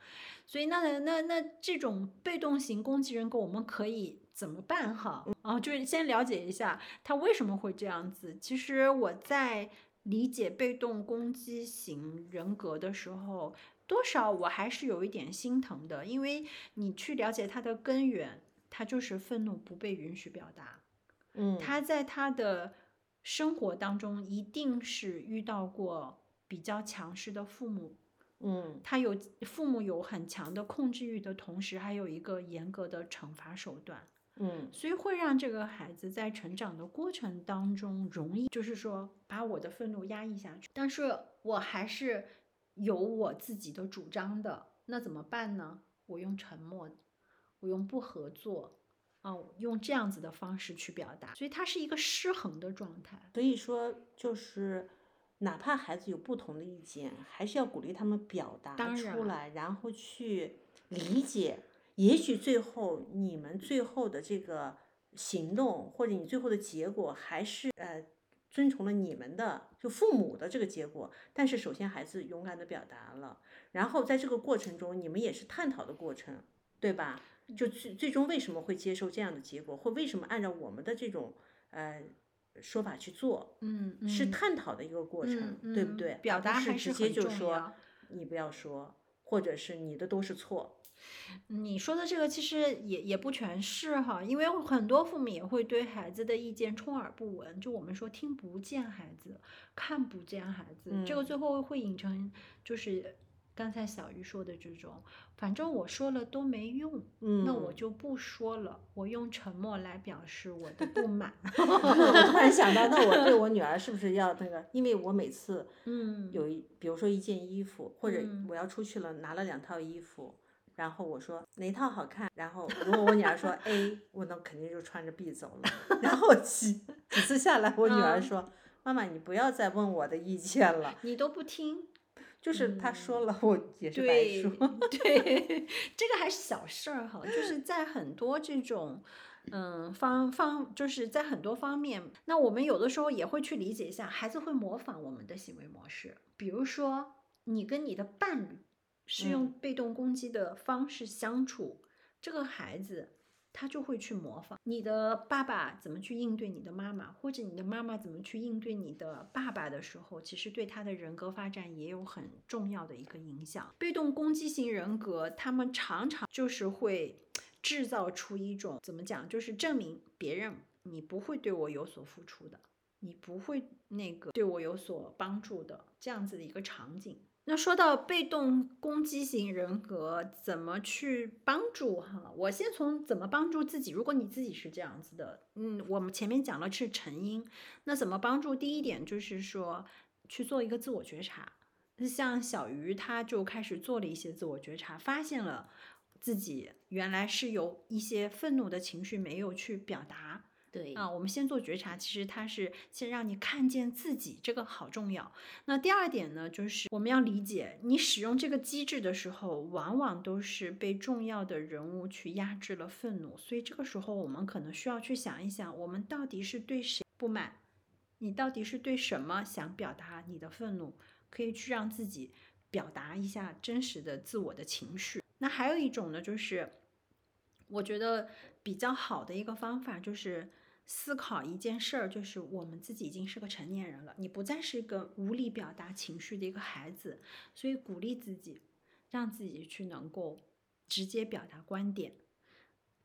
所以那那那这种被动型攻击人格，我们可以怎么办哈？啊，就是先了解一下他为什么会这样子。其实我在理解被动攻击型人格的时候，多少我还是有一点心疼的，因为你去了解他的根源，他就是愤怒不被允许表达。嗯，他在他的生活当中一定是遇到过比较强势的父母，嗯他有父母有很强的控制欲的同时，还有一个严格的惩罚手段，嗯所以会让这个孩子在成长的过程当中容易，就是说把我的愤怒压抑下去，但是我还是有我自己的主张的，那怎么办呢？我用沉默，我用不合作。啊，用这样子的方式去表达，所以它是一个失衡的状态。所以说就是。哪怕孩子有不同的意见，还是要鼓励他们表达出来，然后去理解。也许最后你们最后的这个行动，或者你最后的结果，还是呃遵从了你们的就父母的这个结果。但是首先孩子勇敢的表达了，然后在这个过程中，你们也是探讨的过程，对吧？就最最终为什么会接受这样的结果，或为什么按照我们的这种呃说法去做，嗯，是嗯探讨的一个过程，对不对？表达还是直接就说你不要说，或者是你的都是错。你说的这个其实也也不全是哈，因为很多父母也会对孩子的意见充耳不闻，就我们说听不见孩子，看不见孩子，这个嗯最后会引成就是刚才小鱼说的这种，反正我说了都没用，嗯，那我就不说了，我用沉默来表示我的不满。我突然想到，那我对我女儿是不是要那个？因为我每次 嗯，有一，比如说一件衣服，或者嗯我要出去了，拿了两套衣服。然后我说哪套好看，然后如果我女儿说 A，我那肯定就穿着 B 走了。然后几几次下来，我女儿嗯说：“妈妈，你不要再问我的意见了。你都不听，”就是他说嗯了，我也是白对说。对，这个还是小事儿哈，就是在很多这种。嗯，方方就是在很多方面，那我们有的时候也会去理解一下，孩子会模仿我们的行为模式。比如说，你跟你的伴侣是用嗯被动攻击的方式相处，这个孩子他就会去模仿你的爸爸怎么去应对你的妈妈，或者你的妈妈怎么去应对你的爸爸的时候，其实对他的人格发展也有很重要的一个影响。被动攻击型人格，他们常常就是会制造出一种怎么讲，就是证明别人你不会对我有所付出的，你不会那个对我有所帮助的这样子的一个场景。那说到被动攻击型人格，怎么去帮助哈？我先从怎么帮助自己。如果你自己是这样子的，嗯，我们前面讲了是成因，那怎么帮助？第一点就是说去做一个自我觉察。像小鱼，他就开始做了一些自我觉察，发现了自己原来是有一些愤怒的情绪没有去表达，对啊，我们先做觉察，其实它是先让你看见自己，这个好重要。那第二点呢，就是我们要理解，你使用这个机制的时候，往往都是被重要的人物去压制了愤怒，所以这个时候我们可能需要去想一想，我们到底是对谁不满，你到底是对什么想表达你的愤怒，可以去让自己表达一下真实的自我的情绪。那还有一种呢，就是我觉得比较好的一个方法就是。思考一件事儿，就是我们自己已经是个成年人了，你不再是一个无力表达情绪的一个孩子，所以鼓励自己，让自己去能够直接表达观点。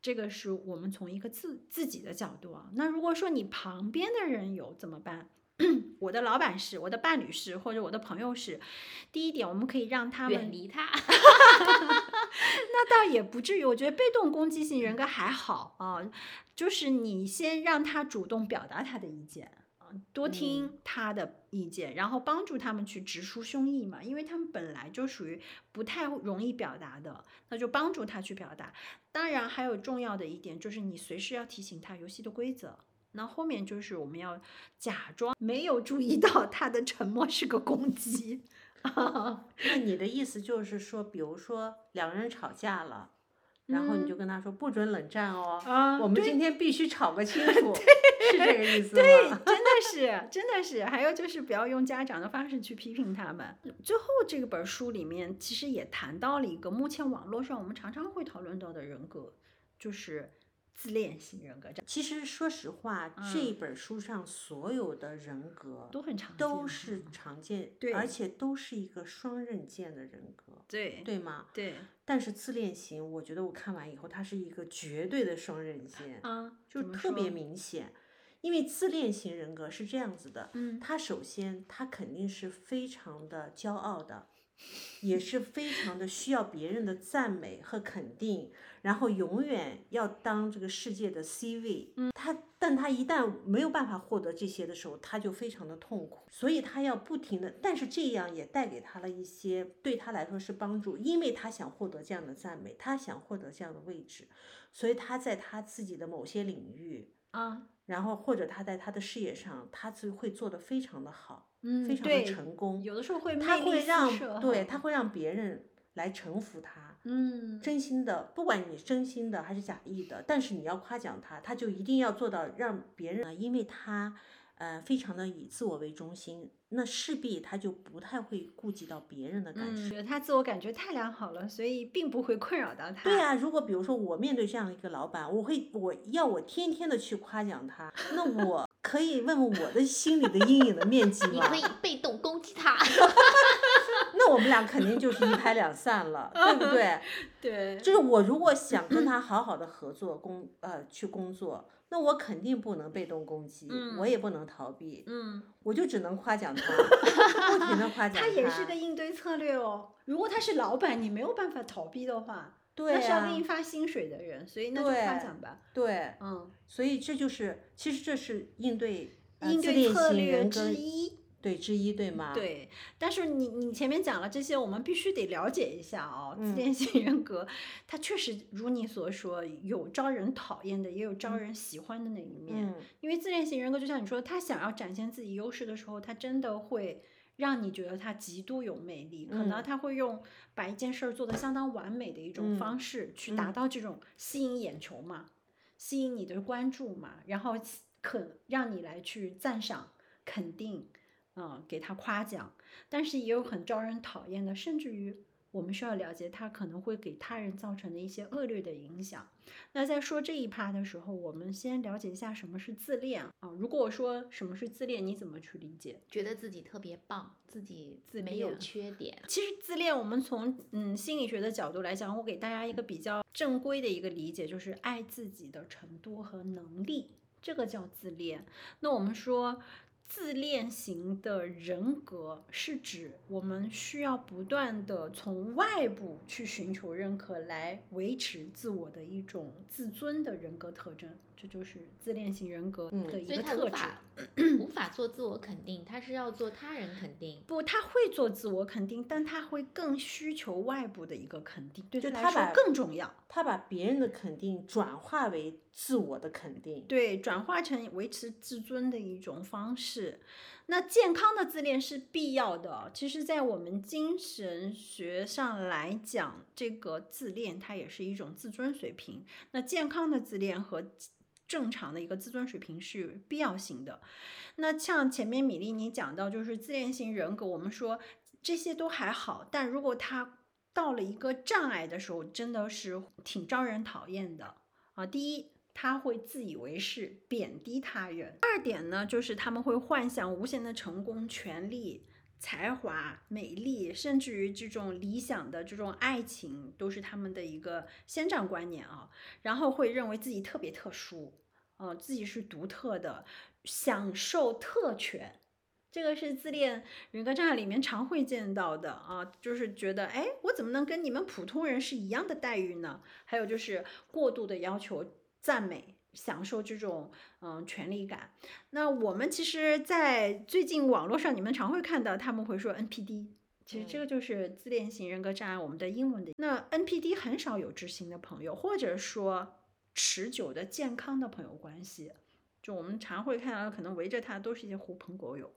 这个是我们从一个自自己的角度啊。那如果说你旁边的人有怎么办？我的老板是，我的伴侣是，或者我的朋友是。第一点，我们可以让他们远离他。那倒也不至于，我觉得被动攻击性人格还好啊，就是你先让他主动表达他的意见啊，多听他的意见，然后帮助他们去直抒胸臆嘛，因为他们本来就属于不太容易表达的，那就帮助他去表达。当然，还有重要的一点就是你随时要提醒他游戏的规则。那后面就是我们要假装没有注意到他的沉默是个攻击。那你的意思就是说，比如说两个人吵架了，然后你就跟他说不准冷战哦，啊，我们今天必须吵个清 楚，是这个意思吗对，真的是，真的是。还有就是不要用家长的方式去批评他们。最后这本书里面其实也谈到了一个目前网络上我们常常会讨论到的人格，就是。自恋型人格，其实说实话，嗯这本书上所有的人格都很常见，都是常见，对而且都是一个双刃剑的人格，对对吗？对但是自恋型，我觉得我看完以后，它是一个绝对的双刃剑，啊，就特别明显。因为自恋型人格是这样子的，嗯他首先他肯定是非常的骄傲的，也是非常的需要别人的赞美和肯定，然后永远要当这个世界的 C 位。嗯，他但他一旦没有办法获得这些的时候，他就非常的痛苦，所以他要不停的，但是这样也带给他了一些对他来说是帮助，因为他想获得这样的赞美，他想获得这样的位置，所以他在他自己的某些领域。啊，然后或者他在他的事业上，他是会做得非常的好，嗯，非常的成功。有的时候会他会让对他会让别人来臣服他，嗯真心的，不管你真心的还是假意的，但是你要夸奖他，他就一定要做到让别人，呃因为他呃非常的以自我为中心，那势必他就不太会顾及到别人的感受。嗯，觉得他自我感觉太良好了，所以并不会困扰到他。对啊、如果比如说我面对这样的一个老板，我会我要我天天的去夸奖他，那我 可以问问我的心里的阴影的面积吗？你可以被动攻击他。那我们俩肯定就是一拍两散了，对不对？对，就是我如果想跟他好好的合作工呃去工作，那我肯定不能被动攻击，我也不能逃避，嗯，我就只能夸奖他，不停的夸奖他他也是个应对策略哦。如果他是老板，你没有办法逃避的话，对那是要啊给你发薪水的人，所以那就夸奖吧。对，嗯，所以这就是其实这是应对、呃、应对策略之一。对之一对吗？对，但是你你前面讲了这些，我们必须得了解一下哦。自嗯恋型人格，它确实如你所说，有招人讨厌的，也有招人喜欢的那一面。嗯，因为自恋型人格，就像你说，他想要展现自己优势的时候，他真的会让你觉得他极度有魅力。可能嗯他会用把一件事儿做得相当完美的一种嗯方式，去达嗯到这种吸引眼球嘛，吸引你的关注嘛，然后可让你来去赞赏、肯定，嗯，给他夸奖。但是也有很招人讨厌的，甚至于我们需要了解他可能会给他人造成的一些恶劣的影响。那在说这一趴的时候，我们先了解一下什么是自恋啊。如果我说什么是自恋，你怎么去理解？觉得自己特别棒，自己自没有缺点。其实自恋，我们从嗯心理学的角度来讲，我给大家一个比较正规的一个理解，就是爱自己的程度和能力，这个叫自恋。那我们说。自恋型的人格是指我们需要不断的从外部去寻求认可，来维持自我的一种自尊的人格特征，这就是自恋型人格嗯的一个特质。他无法无法做自我肯定，他是要做他人肯定。不，他会做自我肯定，但他会更需求外部的一个肯定，对他来说就他把更重要。他把别人的肯定转化为自我的肯定。对，转化成维持自尊的一种方式。那健康的自恋是必要的。其实，在我们精神学上来讲，这个自恋它也是一种自尊水平。那健康的自恋和正常的一个自尊水平是必要性的。那像前面米粒你讲到，就是自恋型人格，我们说这些都还好，但如果他到了一个障碍的时候，真的是挺招人讨厌的啊。第一，他会自以为是，贬低他人；二点呢，就是他们会幻想无限的成功、权利、才华、美丽，甚至于这种理想的这种爱情，都是他们的一个先占观念啊。然后会认为自己特别特殊，呃，自己是独特的，享受特权。这个是自恋人格障碍里面常会见到的啊，就是觉得，哎，我怎么能跟你们普通人是一样的待遇呢？还有就是过度的要求赞美，享受这种嗯权利感。那我们其实，在最近网络上，你们常会看到他们会说 NPD，其实这个就是自恋型人格障碍，我们的英文的。那 NPD 很少有知心的朋友，或者说持久的健康的朋友关系。就我们常会看到，可能围着他都是一些狐朋狗友。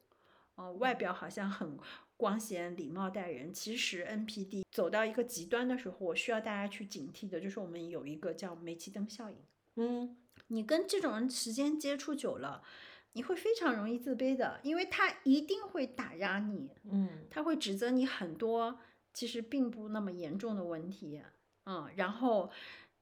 呃，外表好像很光鲜、礼貌待人，其实 NPD 走到一个极端的时候，我需要大家去警惕的，就是我们有一个叫煤气灯效应。嗯，你跟这种人时间接触久了，你会非常容易自卑的，因为他一定会打压你，嗯，他会指责你很多其实并不那么严重的问题，嗯，然后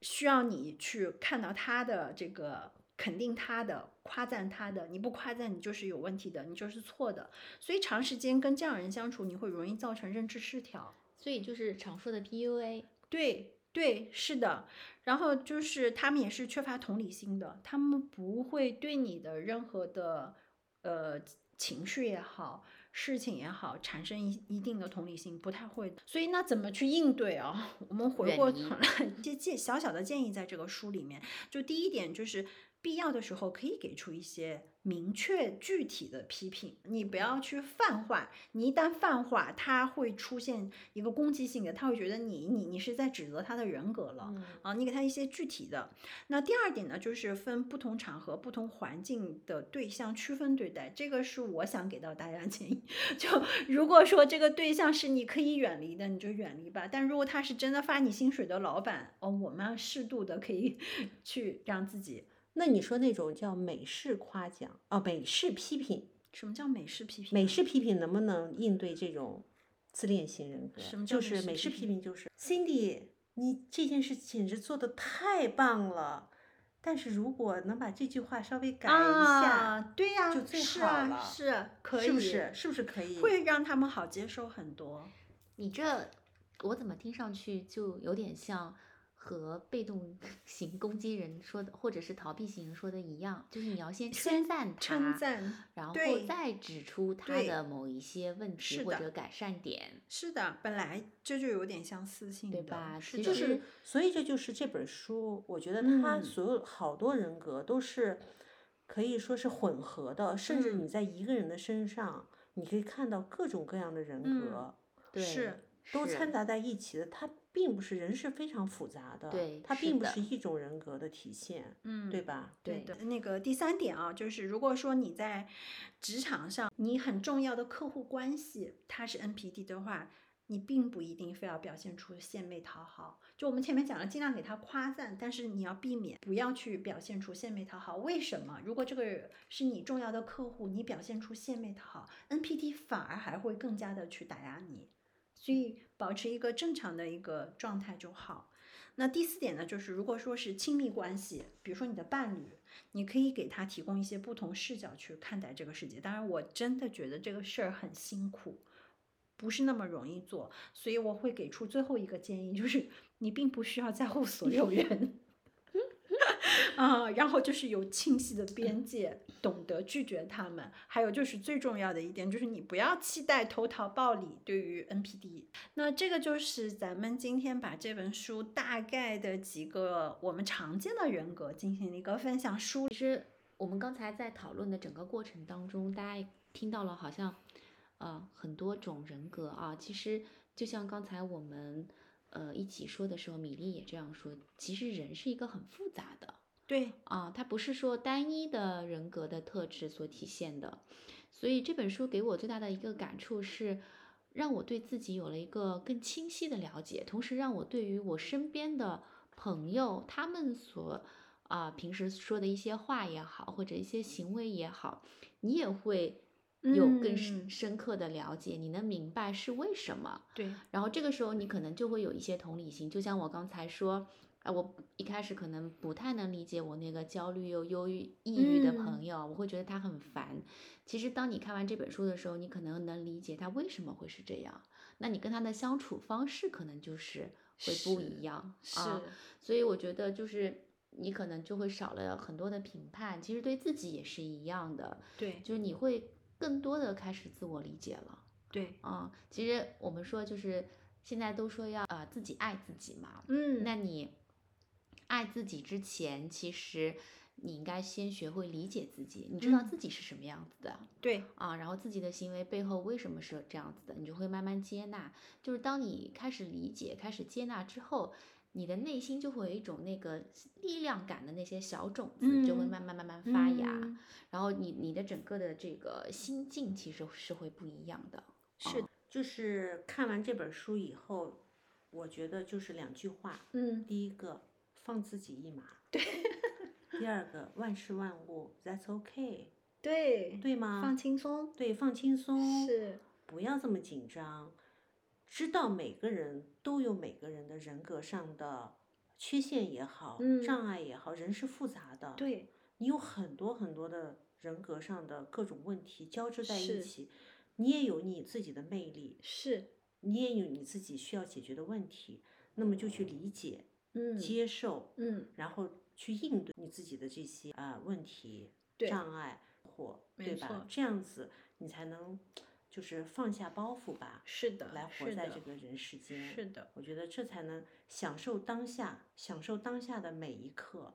需要你去看到他的这个。肯定他的，夸赞他的，你不夸赞你就是有问题的，你就是错的。所以长时间跟这样人相处，你会容易造成认知失调。所以就是常说的 PUA。对对，是的。然后就是他们也是缺乏同理心的，他们不会对你的任何的呃情绪也好。事情也好，产生一一定的同理心，不太会。所以那怎么去应对啊？我们回过头来，一些建小小的建议，在这个书里面，就第一点就是必要的时候可以给出一些明确具体的批评，你不要去泛化。你一旦泛化，他会出现一个攻击性的，他会觉得你你你是在指责他的人格了、嗯啊。你给他一些具体的。那第二点呢，就是分不同场合、不同环境的对象区分对待，这个是我想给到大家建议。就如果说这个对象是你可以远离的，你就远离吧。但如果他是真的发你薪水的老板，哦，我们适度的可以 去让自己。那你说那种叫美式夸奖哦，美式批评，什么叫美式批评？美式批评能不能应对这种自恋型人格？什么叫美就是美式式批评就是 Cindy，你这件事简直做的太棒了。但是如果能把这句话稍微改一下，啊，对呀、就最是啊，好了是可以，是不是？是不是可以？会让他们好接受很多？你这我怎么听上去就有点像和被动 型攻击人说的，或者是逃避型说的一样，就是你要先先称赞他，称赞，然后再指出他的某一些问题或者改善点，是的，本来这就有点相似性的，对吧就是，所以这就是这本书，我觉得它嗯。所有好多人格都是可以说是混合的，甚至嗯。你在一个人的身上，你可以看到各种各样的人嗯格，对，都掺杂在一起的。它并不是人是非常复杂的，对它并不是一种人格的体现，嗯，对吧？对的。那个第三点啊，就是如果说你在职场上，你很重要的客户关系他是 NPD 的话，你并不一定非要表现出献媚讨好。就我们前面讲了，尽量给他夸赞，但是你要避免不要去表现出献媚讨好。为什么？如果这个是你重要的客户，你表现出献媚讨好，NPD 反而还会更加的去打压你。所以保持一个正常的一个状态就好。那第四点呢，就是如果说是亲密关系，比如说你的伴侣，你可以给他提供一些不同视角去看待这个世界。当然，我真的觉得这个事儿很辛苦，不是那么容易做，所以我会给出最后一个建议，就是你并不需要在乎所有人。啊、然后就是有清晰的边界，懂得拒绝他们。还有就是最重要的一点，就是你不要期待投桃报李。对于 NPD，那这个就是咱们今天把这本书大概的几个我们常见的人格进行了一个分享。书其实我们刚才在讨论的整个过程当中，大家也听到了好像呃很多种人格啊。其实就像刚才我们呃一起说的时候，米粒也这样说，其实人是一个很复杂的。对。啊，它不是说单一的人格的特质所体现的，所以这本书给我最大的一个感触是，让我对自己有了一个更清晰的了解，同时让我对于我身边的朋友他们所啊平时说的一些话也好，或者一些行为也好，你也会有更深刻的了解，你能明白是为什么。对，然后这个时候你可能就会有一些同理心，就像我刚才说，啊，我一开始可能不太能理解我那个焦虑又忧郁、抑郁的朋嗯友，我会觉得他很烦。其实当你看完这本书的时候，你可能能理解他为什么会是这样，那你跟他的相处方式可能就是会不一样是、啊。所以我觉得就是你可能就会少了很多的评判，其实对自己也是一样的，对就是你会更多的开始自我理解了。对，啊、其实我们说就是现在都说要呃自己爱自己嘛，嗯，那你爱自己之前，其实你应该先学会理解自己，你知道嗯自己是什么样子的对啊，然后自己的行为背后为什么是这样子的，你就会慢慢接纳。就是当你开始理解、开始接纳之后。你的内心就会有一种那个力量感的那些小种子，就会嗯慢慢慢慢发芽，嗯然后你你的整个的这个心境其实是会不一样的。是啊就是看完这本书以后，我觉得就是两句话。嗯第一个，放自己一马。对。第二个，万事万物，That's okay，对对吗？放轻松对，放轻松，是不要这么紧张。知道每个人都有每个人的人格上的缺陷也好，嗯障碍也好，人是复杂的。对你有很多很多的人格上的各种问题交织在一起，你也有你自己的魅力，是你也有你自己需要解决的问题，那么就去理解、嗯接受，嗯然后去应对你自己的这些啊、呃问题、障碍或对吧？这样子你才能就是放下包袱吧，是的来活在这个人世间。是的我觉得这才能享受当下，享受当下的每一刻，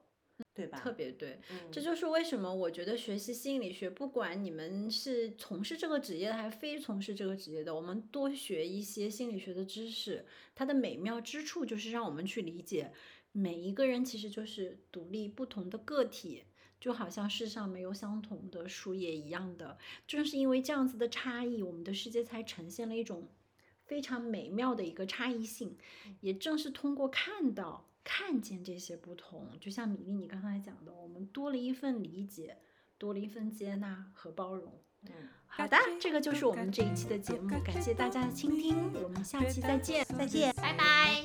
对吧？特别对。嗯，这就是为什么我觉得学习心理学，不管你们是从事这个职业的还是非从事这个职业的，我们多学一些心理学的知识，它的美妙之处就是让我们去理解每一个人其实就是独立不同的个体。就好像世上没有相同的树叶一样的，正是因为这样子的差异，我们的世界才呈现了一种非常美妙的一个差异性。也正是通过看到、看见这些不同，就像米粒你刚才讲的，我们多了一份理解，多了一份接纳和包容。嗯。好的，这个就是我们这一期的节目，感谢大家的倾听，我们下期再见，再见，拜拜。